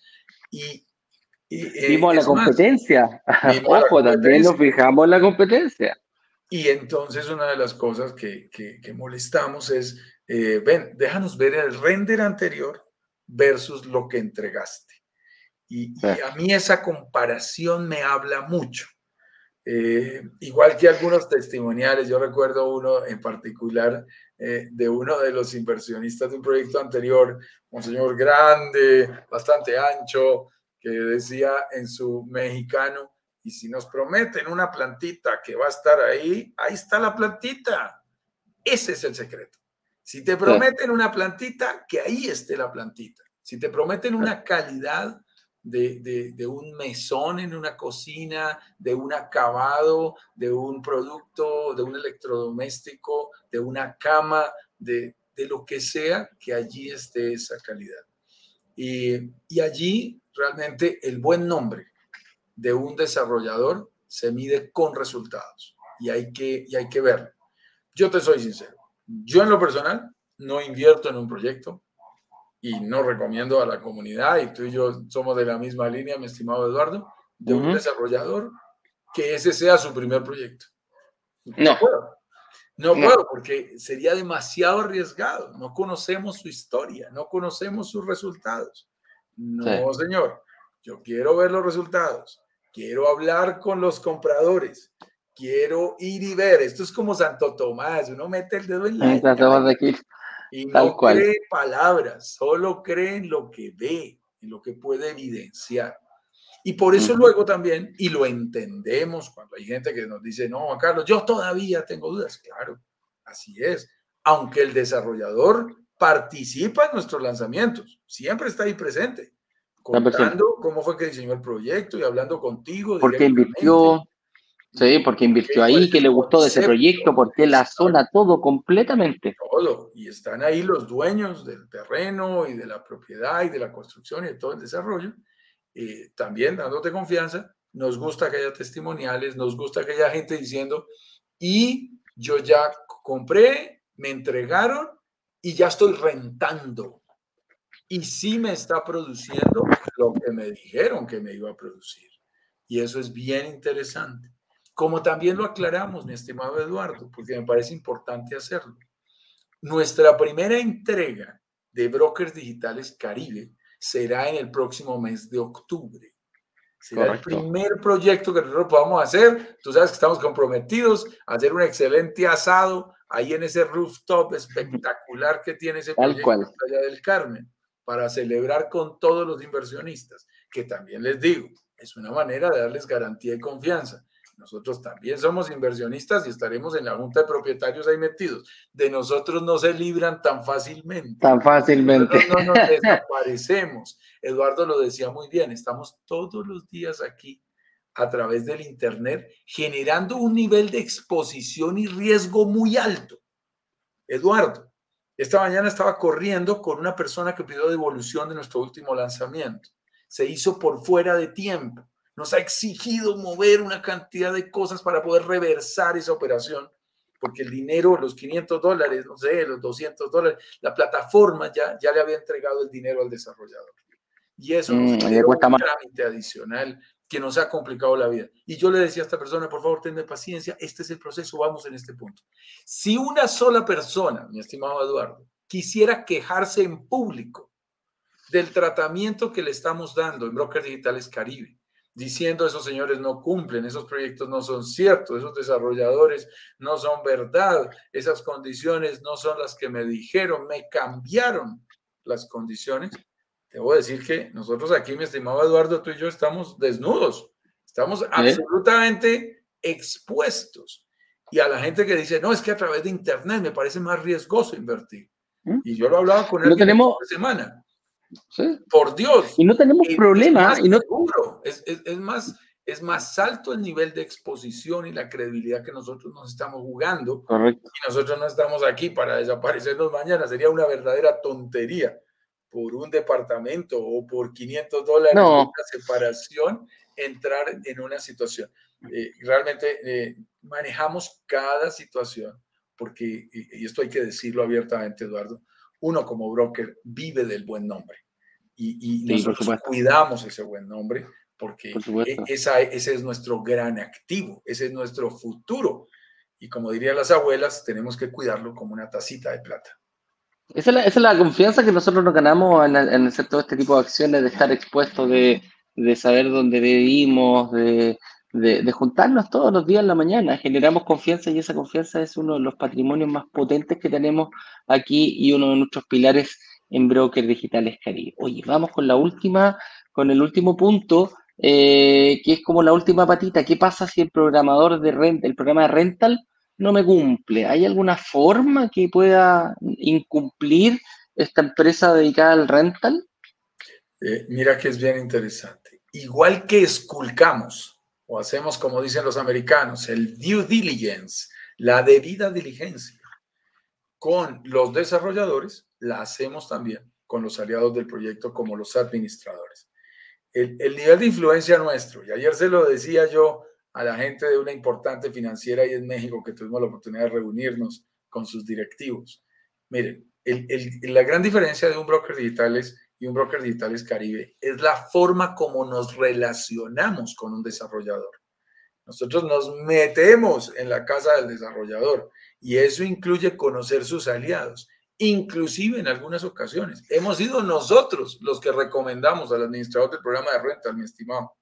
Y, y vimos la competencia. Ojo, también nos fijamos en la competencia. Y entonces una de las cosas que, que, molestamos es, eh, ven, déjanos ver el render anterior versus lo que entregaste. Y, a mí esa comparación me habla mucho. Eh, igual que algunos testimoniales, yo recuerdo uno en particular eh, de uno de los inversionistas de un proyecto anterior, un señor grande, bastante ancho, que decía en su mexicano, y si nos prometen una plantita que va a estar ahí, ahí está la plantita. Ese es el secreto. Si te prometen una plantita, que ahí esté la plantita. Si te prometen una calidad de, de, un mesón en una cocina, de un acabado, de un producto, de un electrodoméstico, de una cama, de, de lo que sea, que allí esté esa calidad. Y, y allí realmente el buen nombre de un desarrollador se mide con resultados y hay que, y hay que verlo. Yo te soy sincero, yo en lo personal no invierto en un proyecto y no recomiendo a la comunidad, y tú y yo somos de la misma línea, mi estimado Eduardo, de un desarrollador que ese sea su primer proyecto. No, puedo. No, puedo porque sería demasiado arriesgado. No conocemos su historia, no conocemos sus resultados. No, señor. Yo quiero ver los resultados quiero hablar con los compradores, quiero ir y ver. Esto es como Santo Tomás, uno mete el dedo en la y no cree palabras, solo cree en lo que ve, en lo que puede evidenciar. Y por eso luego también, y lo entendemos cuando hay gente que nos dice, no, Juan Carlos, yo todavía tengo dudas. Claro, así es. Aunque el desarrollador participa en nuestros lanzamientos, siempre está ahí presente contando cómo fue que diseñó el proyecto y hablando contigo. Porque invirtió, sí, porque invirtió ahí, que le gustó de ese proyecto, porque la zona, todo completamente. Todo, y están ahí los dueños del terreno y de la propiedad y de la construcción y de todo el desarrollo, eh, también dándote confianza. Nos gusta que haya testimoniales, nos gusta que haya gente diciendo, y yo ya compré, me entregaron y ya estoy rentando y sí me está produciendo lo que me dijeron que me iba a producir. Y eso es bien interesante. Como también lo aclaramos, mi estimado Eduardo, porque me parece importante hacerlo. Nuestra primera entrega de Brokers Digitales Caribe será en el próximo mes de octubre. Será el primer proyecto que nosotros podamos hacer. Tú sabes que estamos comprometidos a hacer un excelente asado ahí en ese rooftop espectacular que tiene ese proyecto allá del Carmen para celebrar con todos los inversionistas, que también les digo, es una manera de darles garantía y confianza. Nosotros también somos inversionistas y estaremos en la junta de propietarios ahí metidos. De nosotros no se libran tan fácilmente. Tan fácilmente. no nos desaparecemos. Eduardo lo decía muy bien, estamos todos los días aquí a través del Internet generando un nivel de exposición y riesgo muy alto. Eduardo, esta mañana estaba corriendo con una persona que pidió devolución de nuestro último lanzamiento. Se hizo por fuera de tiempo. Nos ha exigido mover una cantidad de cosas para poder reversar esa operación, porque el dinero, los 500 dólares, no sé, los 200 dólares, la plataforma ya, ya le había entregado el dinero al desarrollador. Y eso nos mm, un trámite adicional que nos ha complicado la vida. Y yo le decía a esta persona, por favor, tenme paciencia, este es el proceso, vamos en este punto. Si una sola persona, mi estimado Eduardo, quisiera quejarse en público del tratamiento que le estamos dando en Brokers Digitales Caribe, diciendo esos señores no cumplen, esos proyectos no son ciertos, esos desarrolladores no son verdad, esas condiciones no son las que me dijeron, me cambiaron las condiciones, debo decir que nosotros aquí, mi estimado Eduardo, tú y yo estamos desnudos, estamos absolutamente expuestos. Y a la gente que dice, no, es que a través de Internet me parece más riesgoso invertir. ¿Mm? Y yo lo hablaba con él no tenemos... semana. Por Dios. Y no tenemos problema. y no... seguro. Es, es, es, más, es más alto el nivel de exposición y la credibilidad que nosotros nos estamos jugando. Correcto. Y nosotros no estamos aquí para desaparecernos mañana. Sería una verdadera tontería por un departamento o por 500 dólares de separación entrar en una situación. eh, realmente eh, manejamos cada situación, porque, y, esto hay que decirlo abiertamente, Eduardo, uno como broker vive del buen nombre y, nosotros cuidamos ese buen nombre porque e, esa, ese es nuestro gran activo, ese es nuestro futuro. Y como dirían las abuelas, tenemos que cuidarlo como una tacita de plata. Esa es, la, confianza que nosotros nos ganamos en, hacer todo este tipo de acciones, de estar expuestos, de, saber dónde vivimos, de, juntarnos todos los días en la mañana. Generamos confianza y esa confianza es uno de los patrimonios más potentes que tenemos aquí y uno de nuestros pilares en Broker Digitales Caribe. Oye, vamos con la última, con el último punto, eh, que es como la última patita. ¿Qué pasa si el programador de renta, el programa de rental, no me cumple? ¿Hay alguna forma que pueda incumplir esta empresa dedicada al rental? Eh, mira que es bien interesante. Igual que esculcamos o hacemos, como dicen los americanos, el due diligence, la debida diligencia con los desarrolladores, la hacemos también con los aliados del proyecto como los administradores. El, el nivel de influencia nuestro, y ayer se lo decía yo a la gente de una importante financiera ahí en México que tuvimos la oportunidad de reunirnos con sus directivos. Miren, la gran diferencia de un broker digitales y un broker digitales Caribe es la forma como nos relacionamos con un desarrollador. Nosotros nos metemos en la casa del desarrollador y eso incluye conocer sus aliados. Inclusive en algunas ocasiones hemos sido nosotros los que recomendamos al administrador del programa de renta, mi estimado,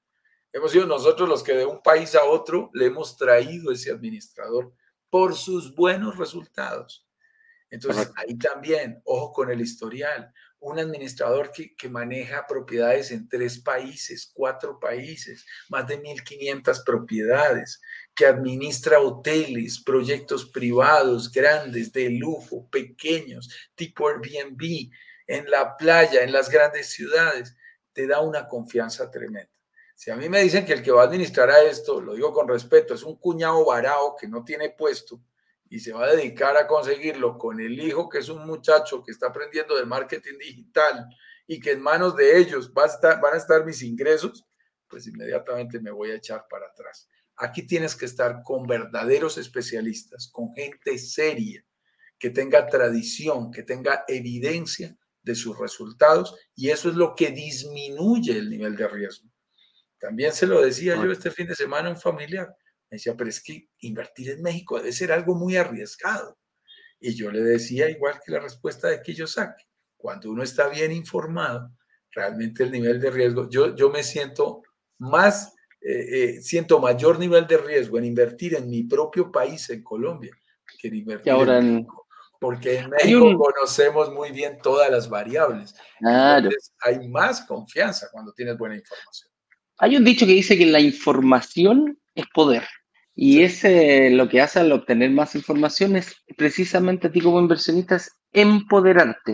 Hemos sido nosotros los que de un país a otro le hemos traído ese administrador por sus buenos resultados. Entonces, ahí también, ojo con el historial. Un administrador que, que, maneja propiedades en tres países, cuatro países, más de 1.500 propiedades, que administra hoteles, proyectos privados, grandes, de lujo, pequeños, tipo Airbnb, en la playa, en las grandes ciudades, te da una confianza tremenda. Si a mí me dicen que el que va a administrar a esto, lo digo con respeto, es un cuñado varao que no tiene puesto y se va a dedicar a conseguirlo con el hijo, que es un muchacho que está aprendiendo de marketing digital y que en manos de ellos van a estar, van a estar mis ingresos, pues inmediatamente me voy a echar para atrás. Aquí tienes que estar con verdaderos especialistas, con gente seria, que tenga tradición, que tenga evidencia de sus resultados y eso es lo que disminuye el nivel de riesgo. También se lo decía yo este fin de semana a un familiar. Me decía, pero es que invertir en México debe ser algo muy arriesgado. Y yo le decía, igual que la respuesta de Kiyosaki, cuando uno está bien informado, realmente el nivel de riesgo, yo, yo me siento más, eh, eh, siento mayor nivel de riesgo en invertir en mi propio país, en Colombia, que en invertir ahora en México. Porque en México conocemos muy bien todas las variables. Entonces, hay más confianza cuando tienes buena información. Hay un dicho que dice que la información es poder. Y ese lo que hace al obtener más información es precisamente a ti como inversionista es empoderarte.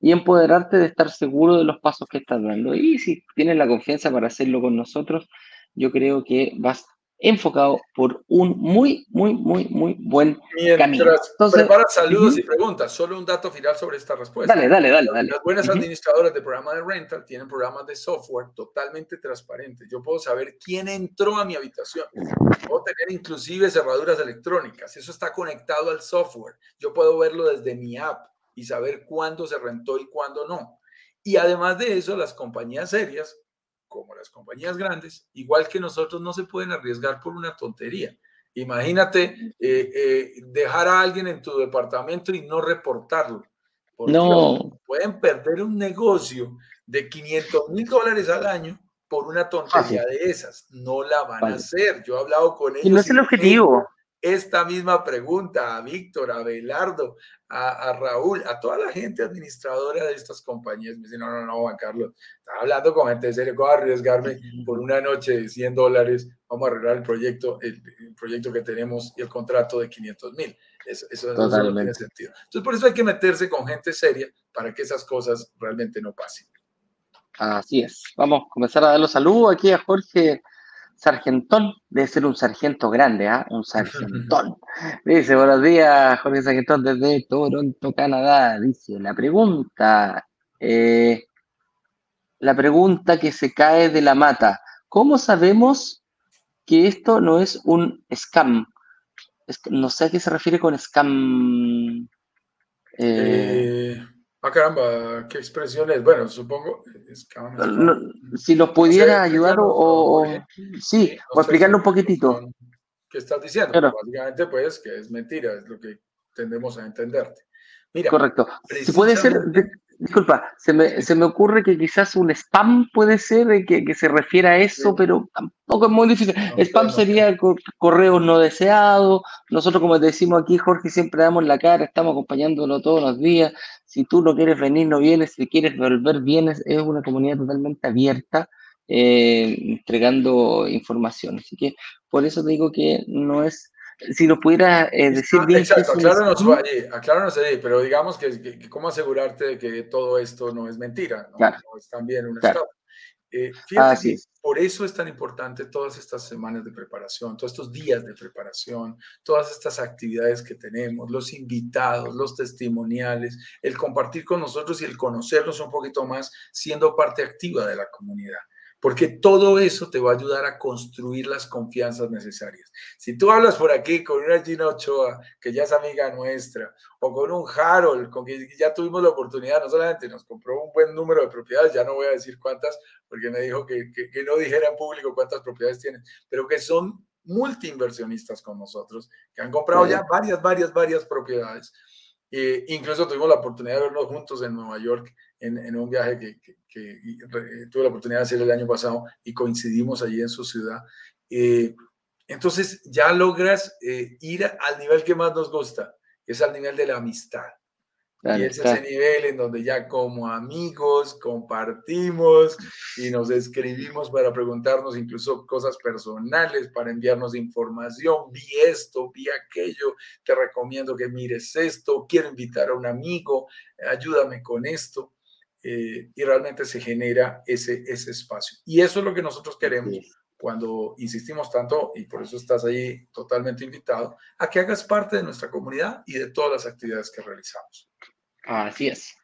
Y empoderarte de estar seguro de los pasos que estás dando. Y si tienes la confianza para hacerlo con nosotros, yo creo que vas enfocado por un muy, muy, muy, muy buen Mientras camino. Entonces, prepara saludos y preguntas, solo un dato final sobre esta respuesta. Dale, dale, dale. dale. Las buenas administradoras de programa de rental tienen programas de software totalmente transparentes. Yo puedo saber quién entró a mi habitación. Puedo tener inclusive cerraduras electrónicas. Eso está conectado al software. Yo puedo verlo desde mi app y saber cuándo se rentó y cuándo no. Y además de eso, las compañías serias como las compañías grandes, igual que nosotros, no se pueden arriesgar por una tontería. Imagínate eh, eh, dejar a alguien en tu departamento y no reportarlo. no. Pueden perder un negocio de 500 mil dólares al año por una tontería de esas. No la van a hacer. Yo he hablado con ellos. Y no es el objetivo esta misma pregunta a Víctor, a Belardo, a, Raúl, a toda la gente administradora de estas compañías. Me dicen, no, no, no, Juan Carlos, estaba hablando con gente de serio, ¿cómo arriesgarme por una noche de 100 dólares? Vamos a arreglar el proyecto, el, proyecto que tenemos y el contrato de 500 mil. Eso, eso, no tiene sentido. Entonces, por eso hay que meterse con gente seria para que esas cosas realmente no pasen. Así es. Vamos a comenzar a dar los saludos aquí a Jorge Sargentón, debe ser un sargento grande, ¿ah? Un sargentón. Dice, buenos días, Jorge Sargentón, desde Toronto, Canadá. Dice, la pregunta, eh, la pregunta que se cae de la mata. ¿Cómo sabemos que esto no es un scam. no sé a qué se refiere con scam. Eh, ah, caramba, ¿qué expresión es? Bueno, supongo. si nos pudiera ayudar o, Sí, o explicarlo un poquitito. ¿Qué estás diciendo? Básicamente, pues, que es mentira, es lo que tendemos a entenderte. Mira, Correcto. Si puede ser, disculpa, se me, se me, ocurre que quizás un spam puede ser que, que se refiera a eso, pero tampoco es muy difícil. spam sería correo no deseado. Nosotros, como te decimos aquí, Jorge, siempre damos la cara, estamos acompañándolo todos los días. Si tú no quieres venir, no vienes. Si quieres volver, vienes. Es una comunidad totalmente abierta. Eh, entregando información. Así que por eso te digo que no es si lo pudiera eh, decir bien. Exacto, acláranos allí, acláranos allí, pero digamos que, cómo asegurarte de que todo esto no es mentira, no, es también un estado. Eh, fíjate por eso es tan importante todas estas semanas de preparación, todos estos días de preparación, todas estas actividades que tenemos, los invitados, los testimoniales, el compartir con nosotros y el conocernos un poquito más siendo parte activa de la comunidad porque todo eso te va a ayudar a construir las confianzas necesarias. Si tú hablas por aquí con una Gina Ochoa, que ya es amiga nuestra, o con un Harold, con quien ya tuvimos la oportunidad, no solamente nos compró un buen número de propiedades, ya no voy a decir cuántas, porque me dijo que, que, no dijera en público cuántas propiedades tienen, pero que son multiinversionistas con nosotros, que han comprado ya varias, varias, varias propiedades. Incluso tuvimos la oportunidad de vernos juntos en Nueva York en, un viaje que, tuve la oportunidad de hacer el año pasado y coincidimos allí en su ciudad. Entonces ya logras eh, ir al nivel que más nos gusta, que es al nivel de la amistad y es ese nivel en donde ya como amigos compartimos y nos escribimos para preguntarnos incluso cosas personales, para enviarnos información, vi esto, vi aquello, te recomiendo que mires esto, quiero invitar a un amigo, ayúdame con esto. Eh, y realmente se genera ese, ese espacio. Y eso es lo que nosotros queremos cuando insistimos tanto, y por eso estás ahí totalmente invitado, a que hagas parte de nuestra comunidad y de todas las actividades que realizamos. Así es.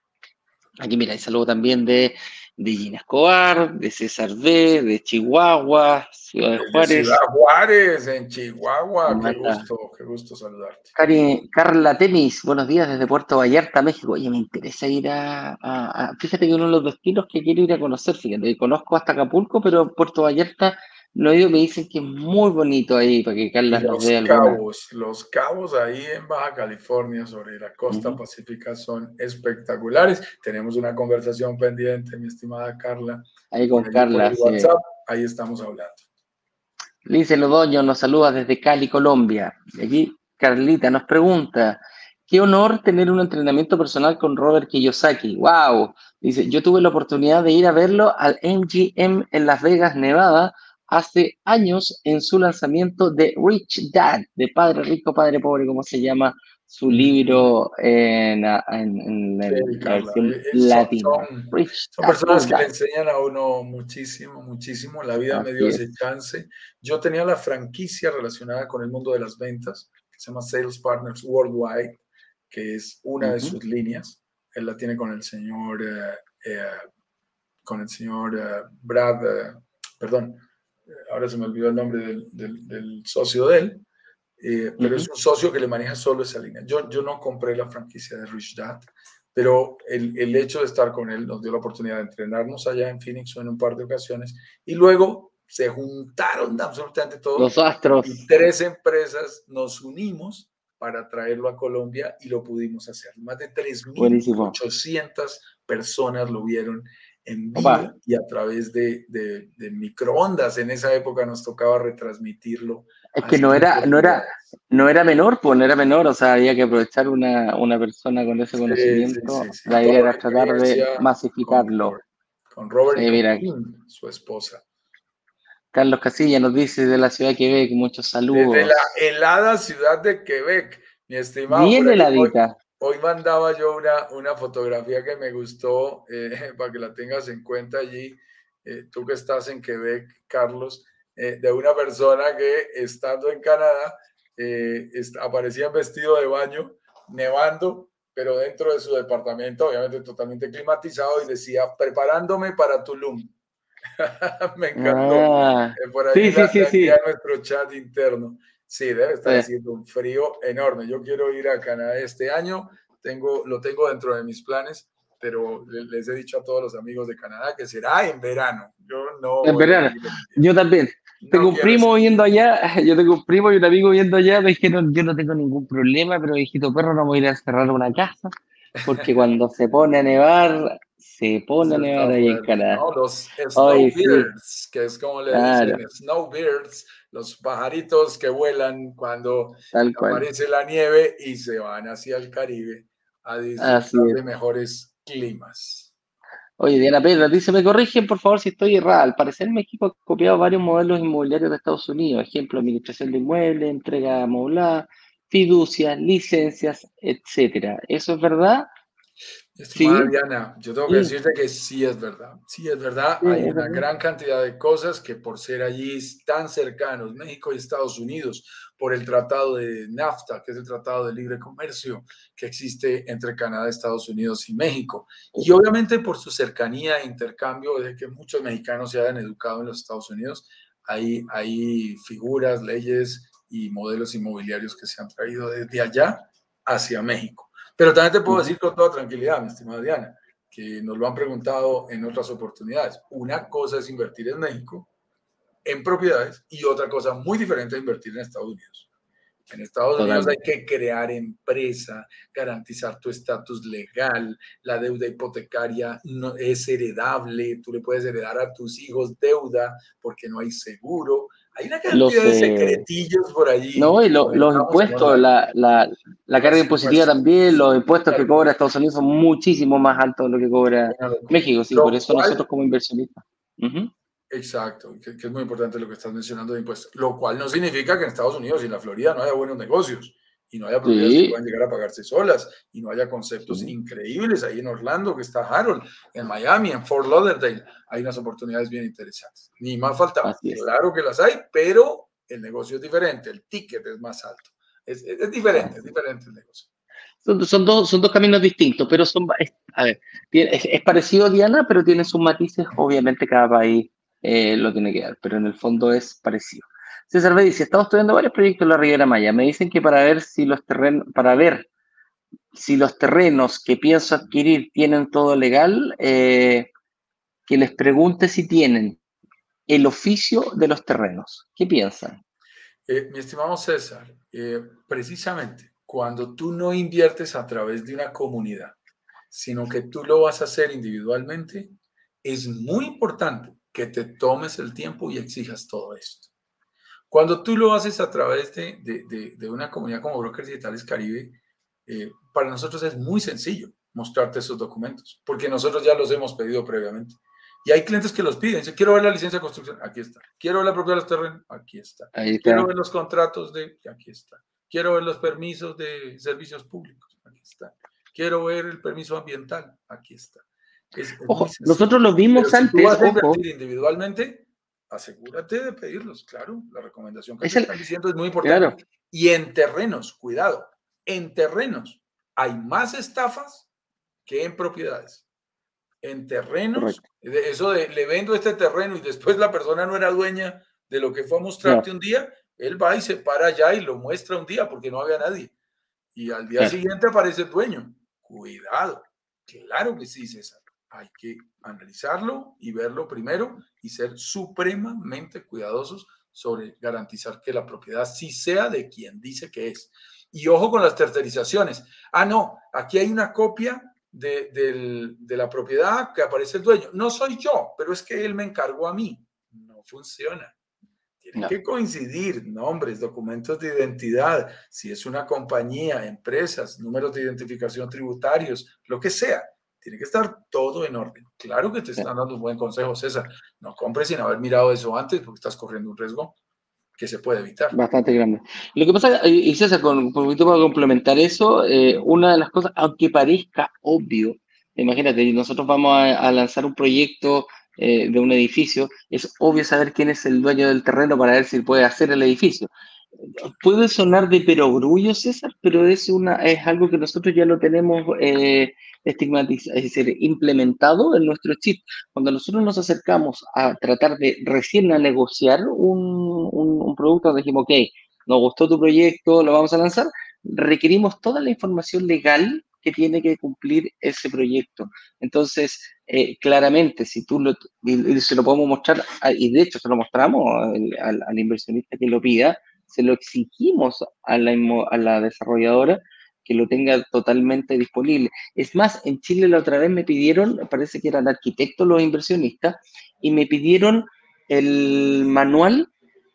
Aquí mira, hay saludo también de, de Gina Escobar, de César B, de Chihuahua, Ciudad de Juárez. Ciudad Juárez, en Chihuahua. Qué gusto, qué gusto saludarte. Carla Temis, buenos días desde Puerto Vallarta, México. Oye, me interesa ir a, a, Fíjate que uno de los destinos que quiero ir a conocer, fíjate, conozco hasta Acapulco, pero Puerto Vallarta no me dicen que es muy bonito ahí para que Carla nos vea. Los cabos, los cabos ahí en Baja California sobre la costa pacífica son espectaculares. Tenemos una conversación pendiente, mi estimada Carla. Ahí con Carla. WhatsApp, ahí estamos hablando. Lice Lodoño nos saluda desde Cali, Colombia. Y allí Carlita nos pregunta, qué honor tener un entrenamiento personal con Robert Kiyosaki. ¡Wow! Dice, yo tuve la oportunidad de ir a verlo al MGM en Las Vegas, Nevada, hace años en su lanzamiento de Rich Dad, de Padre Rico, Padre Pobre, como se llama su libro en, en, la versión eh, latina. Son, personas que le enseñan a uno muchísimo, muchísimo. La vida me dio ese chance. Yo tenía la franquicia relacionada con el mundo de las ventas, que se llama Sales Partners Worldwide, que es una de sus líneas. Él la tiene con el señor, eh, eh, con el señor Brad, perdón, ahora se me olvidó el nombre del, socio de él, eh, pero es un socio que le maneja solo esa línea. Yo, yo no compré la franquicia de Rich Dad, pero el, el, hecho de estar con él nos dio la oportunidad de entrenarnos allá en Phoenix en un par de ocasiones y luego se juntaron absolutamente todos. Los astros. Y tres empresas nos unimos para traerlo a Colombia y lo pudimos hacer. Más de 3.800 personas lo vieron en vivo y a través de, de, microondas. En esa época nos tocaba retransmitirlo. Es que no era, no era, no era menor, pues no era menor, o sea, había que aprovechar una, una persona con ese conocimiento. la idea era tratar de masificarlo. Con, Robert y su esposa. Carlos Casilla nos dice de la ciudad de Quebec, muchos saludos. De la helada ciudad de Quebec, mi estimado. Bien heladita. Hoy mandaba yo una, una fotografía que me gustó eh, para que la tengas en cuenta allí, eh, tú que estás en Quebec, Carlos, eh, de una persona que estando en Canadá aparecía vestido de baño, nevando, pero dentro de su departamento, obviamente totalmente climatizado, y decía, preparándome para Tulum. Me encantó. Ah. Eh, por ahí sí, sí, sí, nuestro chat interno. Sí, debe estar haciendo un frío enorme. Yo quiero ir a Canadá este año. Tengo, lo tengo dentro de mis planes, pero les he dicho a todos los amigos de Canadá que será en verano. Yo no. En verano. Yo también. tengo un primo viviendo allá, yo tengo un primo y un amigo viviendo allá, me dijeron, yo no tengo ningún problema, pero hijito perro, no voy a ir a cerrar una casa, porque cuando se pone a nevar, se pone a nevar ahí en Canadá. los snowbirds, que es como le dicen, snowbirds, los pajaritos que vuelan cuando aparece la nieve y se van hacia el Caribe a disfrutar de mejores climas. Oye, Diana Pedro dice, me corrigen por favor si estoy errada. Al parecer México ha copiado varios modelos inmobiliarios de Estados Unidos. Ejemplo, administración de inmuebles, entrega moblada, fiducias, licencias, etcétera. ¿Eso es verdad? Estimada Diana, yo tengo que decirte que sí es verdad. Sí es verdad. Hay una gran cantidad de cosas que por ser allí tan cercanos, México y Estados Unidos, por el tratado de NAFTA, que es el tratado de libre comercio que existe entre Canadá, Estados Unidos y México. Y obviamente por su cercanía e intercambio, de que muchos mexicanos se hayan educado en los Estados Unidos, hay, hay figuras, leyes y modelos inmobiliarios que se han traído desde allá hacia México. Pero también te puedo decir con toda tranquilidad, mi estimada Diana, que nos lo han preguntado en otras oportunidades. Una cosa es invertir en México en propiedades y otra cosa muy diferente es invertir en Estados Unidos. En Estados Unidos hay que crear empresa, garantizar tu estatus legal, la deuda hipotecaria no es heredable, tú le puedes heredar a tus hijos deuda porque no hay seguro, hay una cantidad de secretillos por allí. No, y los impuestos, la, la, la, carga impositiva también, los impuestos que cobra Estados Unidos son muchísimo más altos de lo que cobra México, sí, por eso nosotros como inversionistas. Exacto, que, es muy importante lo que estás mencionando de impuestos, lo cual no significa que en Estados Unidos y en la Florida no haya buenos negocios y no haya propiedades que puedan llegar a pagarse solas y no haya conceptos increíbles ahí en Orlando, que está Harold, en Miami, en Fort Lauderdale, hay unas oportunidades bien interesantes. Ni más falta. Claro que las hay, pero el negocio es diferente, el ticket es más alto. Es, es, diferente, es diferente el negocio. Son, son, dos, son dos caminos distintos, pero son, a ver, es, es parecido Diana, pero tiene sus matices, obviamente cada país eh, lo tiene que dar, pero en el fondo es parecido. César me dice, estamos estudiando varios proyectos en la Riviera Maya. Me dicen que para ver si los terrenos, para ver si los terrenos que pienso adquirir tienen todo legal, eh, que les pregunte si tienen el oficio de los terrenos. ¿Qué piensan? Eh, mi estimado César, eh, precisamente cuando tú no inviertes a través de una comunidad, sino que tú lo vas a hacer individualmente, es muy importante que te tomes el tiempo y exijas todo esto. Cuando tú lo haces a través de, de, de una comunidad como Brokers Digitales Caribe, eh, para nosotros es muy sencillo mostrarte esos documentos, porque nosotros ya los hemos pedido previamente. Y hay clientes que los piden. Dicen, quiero ver la licencia de construcción, aquí está. Quiero ver la propiedad de los terrenos, aquí está. Quiero ver los contratos de, aquí está. Quiero ver los permisos de servicios públicos, aquí está. Quiero ver el permiso ambiental, aquí está. nosotros lo vimos antes. Si tú vas a individualmente, asegúrate de pedirlos, claro. La recomendación que están diciendo es muy importante. Y en terrenos, cuidado, en terrenos hay más estafas que en propiedades. En terrenos, eso de le vendo este terreno y después la persona no era dueña de lo que fue a mostrarte un día, él va y se para allá y lo muestra un día porque no había nadie. Y al día siguiente aparece el dueño. Cuidado. Claro que sí, César hay que analizarlo y verlo primero y ser supremamente cuidadosos sobre garantizar que la propiedad sí sea de quien dice que es. Y ojo con las tercerizaciones. Ah, no, aquí hay una copia de, la propiedad que aparece el dueño. No soy yo, pero es que él me encargó a mí. No funciona. Tienen que coincidir nombres, documentos de identidad, si es una compañía, empresas, números de identificación tributarios, lo que sea tiene que estar todo en orden. Claro que te están dando un buen consejo, César. No compres sin haber mirado eso antes porque estás corriendo un riesgo que se puede evitar. Bastante grande. Lo que pasa, y César, con, un poquito para complementar eso, eh, una de las cosas, aunque parezca obvio, imagínate, nosotros vamos a, lanzar un proyecto eh, de un edificio, es obvio saber quién es el dueño del terreno para ver si puede hacer el edificio. Puede sonar de perogrullo, César, pero es, una, es algo que nosotros ya lo tenemos eh, estigmatizado, es decir, implementado en nuestro chip. Cuando nosotros nos acercamos a tratar de recién a negociar un, un, producto, dijimos, ok, nos gustó tu proyecto, lo vamos a lanzar, requerimos toda la información legal que tiene que cumplir ese proyecto. Entonces, eh, claramente, si tú se lo podemos mostrar, ah, y de hecho se lo mostramos al inversionista que lo pida, se lo exigimos a la, a la desarrolladora que lo tenga totalmente disponible. Es más, en Chile la otra vez me pidieron, parece que eran arquitectos los inversionistas, y me pidieron el manual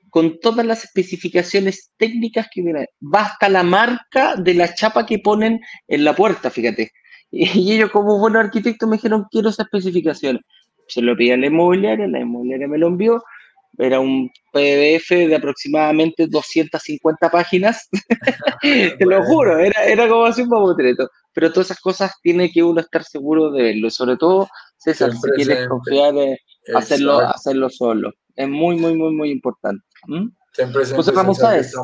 con todas las especificaciones técnicas que hubiera. Basta la marca de la chapa que ponen en la puerta, fíjate. Y ellos como buenos arquitectos me dijeron, quiero esa especificación. Se lo pedí a la inmobiliaria, la inmobiliaria me lo envió, era un PDF de aproximadamente 250 páginas, te lo juro, era, era como así un mamotreto. Pero todas esas cosas tiene que uno estar seguro de verlo, sobre todo, César, si quieres confiar, eh, hacerlo, hacerlo solo. Es muy, muy, muy, muy importante. Siempre estamos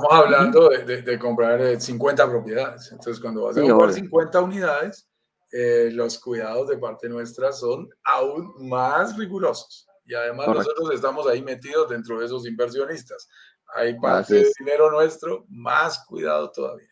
hablando de, comprar 50 eh, propiedades. Entonces, cuando vas a comprar 50 unidades, eh, los cuidados de parte nuestra son aún más rigurosos. Y además nosotros estamos ahí metidos dentro de esos inversionistas. Hay parte de dinero nuestro, más cuidado todavía.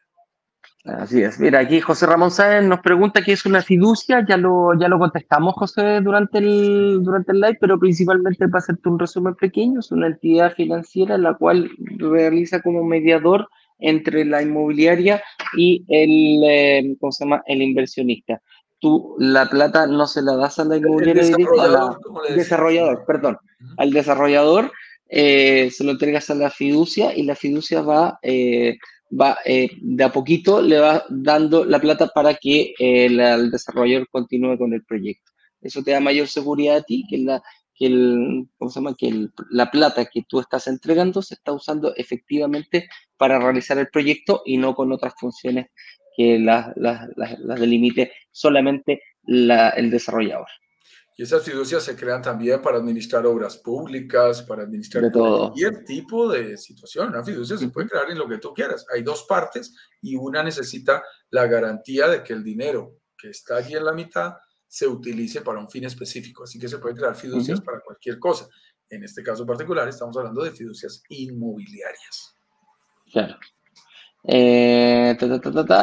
Así es. Mira, aquí José Ramón Sáenz nos pregunta qué es una fiducia. Ya lo, ya lo contestamos, José, durante el, durante el live, pero principalmente para hacerte un resumen pequeño, es una entidad financiera la cual realiza como mediador entre la inmobiliaria y el, eh, ¿cómo se llama? el inversionista tú la plata no se la das a la inmobiliaria al desarrollador, perdón, al desarrollador eh, se lo entregas a la fiducia y la fiducia va, eh, va eh, de a poquito le va dando la plata para que el, desarrollador continúe con el proyecto. Eso te da mayor seguridad a ti que la que el, ¿cómo se llama? que la plata que tú estás entregando se está usando efectivamente para realizar el proyecto y no con otras funciones que las, delimite solamente el desarrollador. Y esas fiducias se crean también para administrar obras públicas, para administrar cualquier tipo de situación. Una fiducia se puede crear en lo que tú quieras. Hay dos partes y una necesita la garantía de que el dinero que está allí en la mitad se utilice para un fin específico. Así que se puede crear fiducias para cualquier cosa. En este caso particular estamos hablando de fiducias inmobiliarias. Claro. Eh,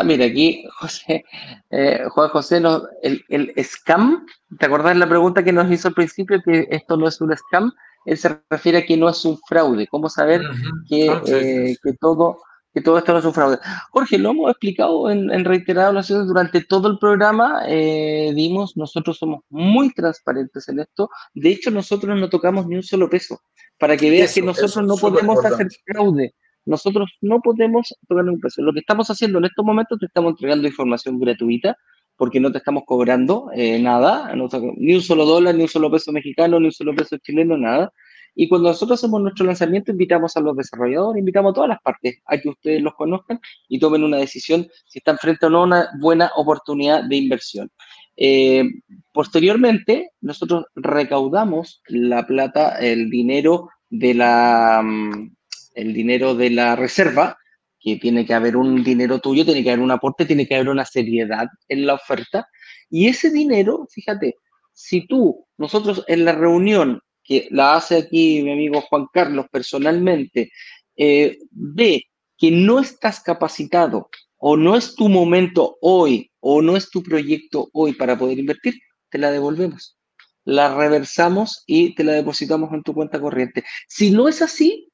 Mira, aquí José, eh, Juan José, el, el, scam, ¿te acordás la pregunta que nos hizo al principio que esto no es un scam? Él se refiere a que no es un fraude. ¿Cómo saber que, ah, eh, que, todo, que todo esto no es un fraude? Jorge, lo hemos explicado en, en reiteradas ocasiones durante todo el programa. Eh, dimos, nosotros somos muy transparentes en esto. De hecho, nosotros no tocamos ni un solo peso. Para que veas que nosotros no podemos hacer fraude nosotros no podemos tocar un peso. Lo que estamos haciendo en estos momentos, te estamos entregando información gratuita, porque no te estamos cobrando eh, nada, ni un solo dólar, ni un solo peso mexicano, ni un solo peso chileno, nada. Y cuando nosotros hacemos nuestro lanzamiento, invitamos a los desarrolladores, invitamos a todas las partes a que ustedes los conozcan y tomen una decisión si están frente o no a una buena oportunidad de inversión. Eh, posteriormente, nosotros recaudamos la plata, el dinero de la, mm, el dinero de la reserva, que tiene que haber un dinero tuyo, tiene que haber un aporte, tiene que haber una seriedad en la oferta. Y ese dinero, fíjate, si tú, nosotros en la reunión que la hace aquí mi amigo Juan Carlos personalmente, eh, ve que no estás capacitado o no es tu momento hoy o no es tu proyecto hoy para poder invertir, te la devolvemos. La reversamos y te la depositamos en tu cuenta corriente. Si no es así,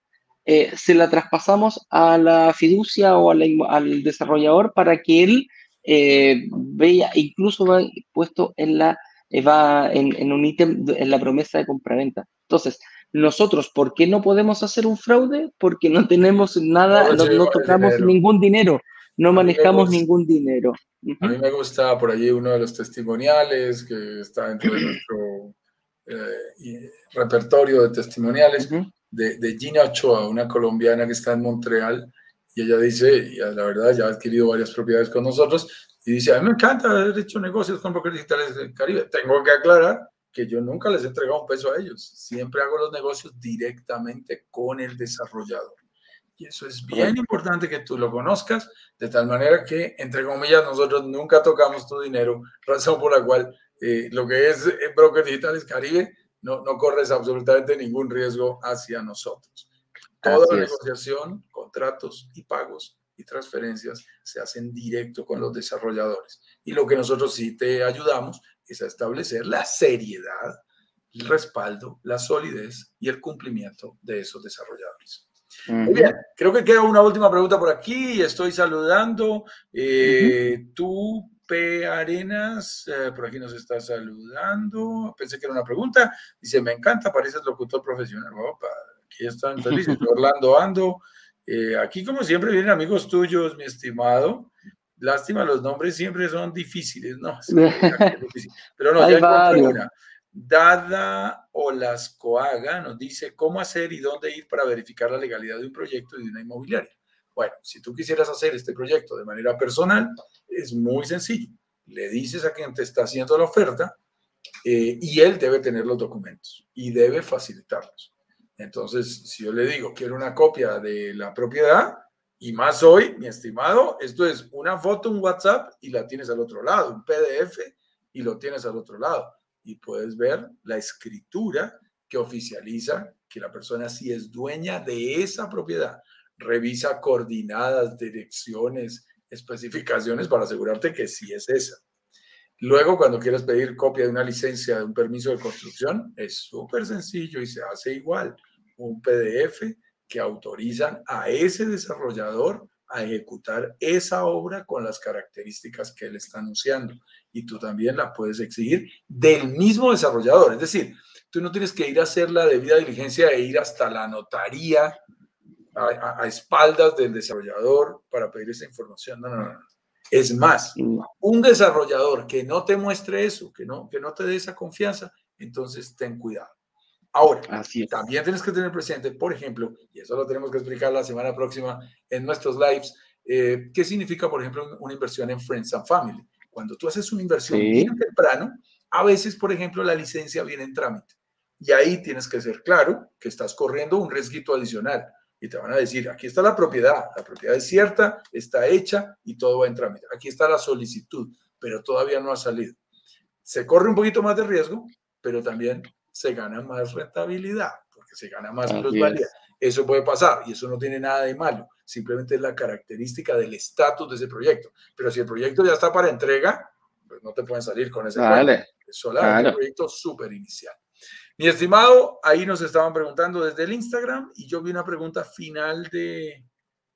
eh, se la traspasamos a la fiducia o al desarrollador para que él eh, vea, incluso va puesto en la eh, va en, un ítem en la promesa de compraventa. Entonces, nosotros, ¿por qué no podemos hacer un fraude? Porque no tenemos nada, no, tocamos ningún dinero, no manejamos ningún dinero. A mí me gusta por allí uno de los testimoniales que está dentro de nuestro repertorio de testimoniales de, Gina Ochoa, una colombiana que está en Montreal, y ella dice, y la verdad ya ha adquirido varias propiedades con nosotros, y dice, a mí me encanta haber hecho negocios con brokers digitales del Caribe. Tengo que aclarar que yo nunca les he entregado un peso a ellos, siempre hago los negocios directamente con el desarrollador. Y eso es bien importante que tú lo conozcas, de tal manera que, entre comillas, nosotros nunca tocamos tu dinero, razón por la cual eh, lo que es eh, Broker Digitales Caribe no, no corres absolutamente ningún riesgo hacia nosotros. Toda la negociación, contratos y pagos y transferencias se hacen directo con los desarrolladores. Y lo que nosotros sí te ayudamos es a establecer la seriedad, el respaldo, la solidez y el cumplimiento de esos desarrolladores. Muy bien, creo que queda una última pregunta por aquí. Estoy saludando. Eh, Tú, P. Arenas, eh, por aquí nos está saludando. Pensé que era una pregunta. Dice, me encanta, pareces locutor profesional. Opa, aquí están felices. Orlando Ando. Eh, aquí, como siempre, vienen amigos tuyos, mi estimado. Lástima, los nombres siempre son difíciles, ¿no? Pero no, ya encontré una. Dada Olascoaga nos dice cómo hacer y dónde ir para verificar la legalidad de un proyecto y de una inmobiliaria. Bueno, si tú quisieras hacer este proyecto de manera personal, es muy sencillo. Le dices a quien te está haciendo la oferta eh, y él debe tener los documentos y debe facilitarlos. Entonces, si yo le digo, quiero una copia de la propiedad, y más hoy, mi estimado, esto es una foto, un WhatsApp y la tienes al otro lado, un PDF y lo tienes al otro lado y puedes ver la escritura que oficializa que la persona sí es dueña de esa propiedad. Revisa coordinadas, direcciones, especificaciones para asegurarte que sí es esa. Luego, cuando quieras pedir copia de una licencia de un permiso de construcción, es súper sencillo y se hace igual. Un PDF que autorizan a ese desarrollador a ejecutar esa obra con las características que él está anunciando. Y tú también la puedes exigir del mismo desarrollador. Es decir, tú no tienes que ir a hacer la debida diligencia e ir hasta la notaría a, espaldas del desarrollador para pedir esa información. No, no, no. Es más, un desarrollador que no te muestre eso, que no, que no te dé esa confianza, entonces ten cuidado. Ahora, también tienes que tener presente, por ejemplo, y eso lo tenemos que explicar la semana próxima en nuestros lives, eh, qué significa, por ejemplo, una inversión en Friends and Family. Cuando tú haces una inversión bien temprano, a veces, por ejemplo, la licencia viene en trámite. Y ahí tienes que ser claro que estás corriendo un riesgo adicional. Y te van a decir, aquí está la propiedad, la propiedad es cierta, está hecha y todo va en trámite. Aquí está la solicitud, pero todavía no ha salido. Se corre un poquito más de riesgo, pero también se gana más rentabilidad, porque se gana más plusvalía. Eso puede pasar y eso no tiene nada de malo, simplemente es la característica del estatus de ese proyecto. Pero si el proyecto ya está para entrega, pues no te pueden salir con ese vale. Es solamente un proyecto súper inicial. Mi estimado, ahí nos estaban preguntando desde el Instagram y yo vi una pregunta final de,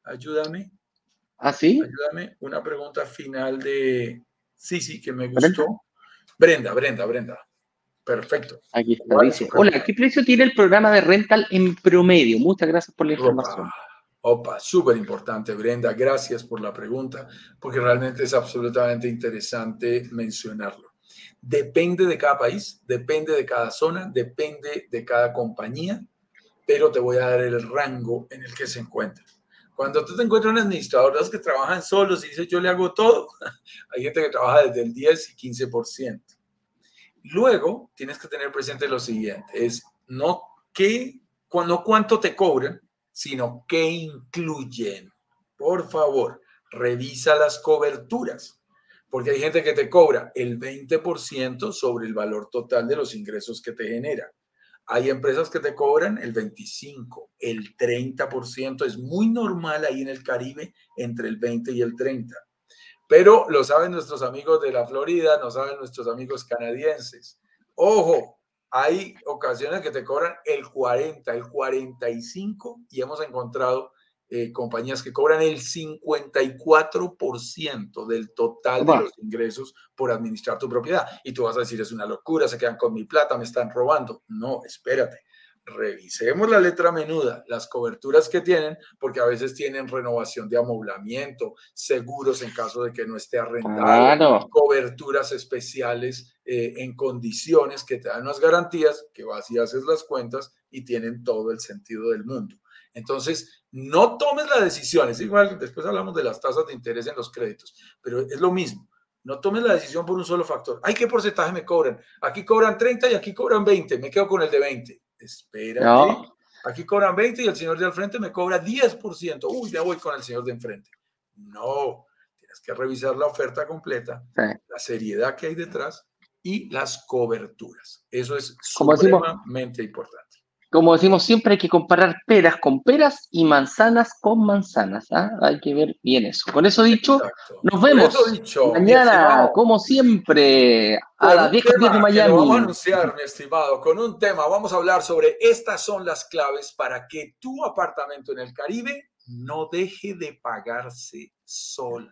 ayúdame. ¿Ah, sí? Ayúdame, una pregunta final de, sí, sí, que me gustó. Brenda, Brenda, Brenda. Perfecto. Aquí está. Dice, hola, ¿qué precio tiene el programa de rental en promedio? Muchas gracias por la información. Opa, súper importante, Brenda. Gracias por la pregunta, porque realmente es absolutamente interesante mencionarlo. Depende de cada país, depende de cada zona, depende de cada compañía, pero te voy a dar el rango en el que se encuentra. Cuando tú te encuentras administrador que trabajan solos y dice yo le hago todo, hay gente que trabaja desde el 10 y 15%. Luego, tienes que tener presente lo siguiente, es no, qué, no cuánto te cobran, sino qué incluyen. Por favor, revisa las coberturas, porque hay gente que te cobra el 20% sobre el valor total de los ingresos que te genera. Hay empresas que te cobran el 25, el 30%, es muy normal ahí en el Caribe entre el 20 y el 30. Pero lo saben nuestros amigos de la Florida, no saben nuestros amigos canadienses. Ojo, hay ocasiones que te cobran el 40, el 45 y hemos encontrado eh, compañías que cobran el 54% del total de los ingresos por administrar tu propiedad. Y tú vas a decir, es una locura, se quedan con mi plata, me están robando. No, espérate revisemos la letra menuda, las coberturas que tienen, porque a veces tienen renovación de amoblamiento, seguros en caso de que no esté arrendado, coberturas especiales eh, en condiciones que te dan unas garantías, que vas y haces las cuentas y tienen todo el sentido del mundo. Entonces, no tomes la decisión, es igual, después hablamos de las tasas de interés en los créditos, pero es lo mismo. No tomes la decisión por un solo factor. Ay, ¿qué porcentaje me cobran? Aquí cobran 30 y aquí cobran 20. Me quedo con el de 20 espérate Aquí cobran 20 y el señor de al frente me cobra 10%. Uy, ya voy con el señor de enfrente. No, tienes que revisar la oferta completa, la seriedad que hay detrás y las coberturas. Eso es sumamente importante como decimos siempre, hay que comparar peras con peras y manzanas con manzanas. ¿ah? Hay que ver bien eso. Con eso dicho, nos vemos mañana, como siempre, a las 10 de Miami. vamos a anunciar, mi estimado, con un tema. Vamos a hablar sobre estas son las claves para que tu apartamento en el Caribe no deje de pagarse solo.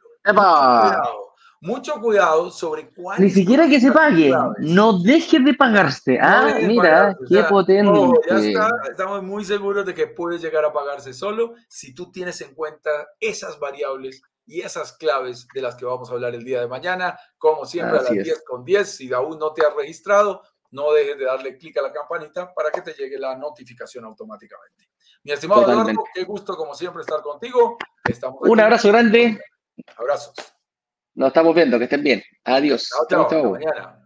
Mucho cuidado sobre cuál. Ni siquiera que se pague, no deje de pagarse. ah, mira, qué potente. ya está, estamos muy seguros de que puede llegar a pagarse solo si tú tienes en cuenta esas variables y esas claves de las que vamos a hablar el día de mañana. Como siempre, a las 10 con 10. Si aún no te has registrado, no dejes de darle clic a la campanita para que te llegue la notificación automáticamente. Mi estimado Eduardo, qué gusto como siempre estar contigo. Estamos Un abrazo grande. Abrazos. Nos estamos viendo, que estén bien. Adiós. Chao, chao. chao. Mañana.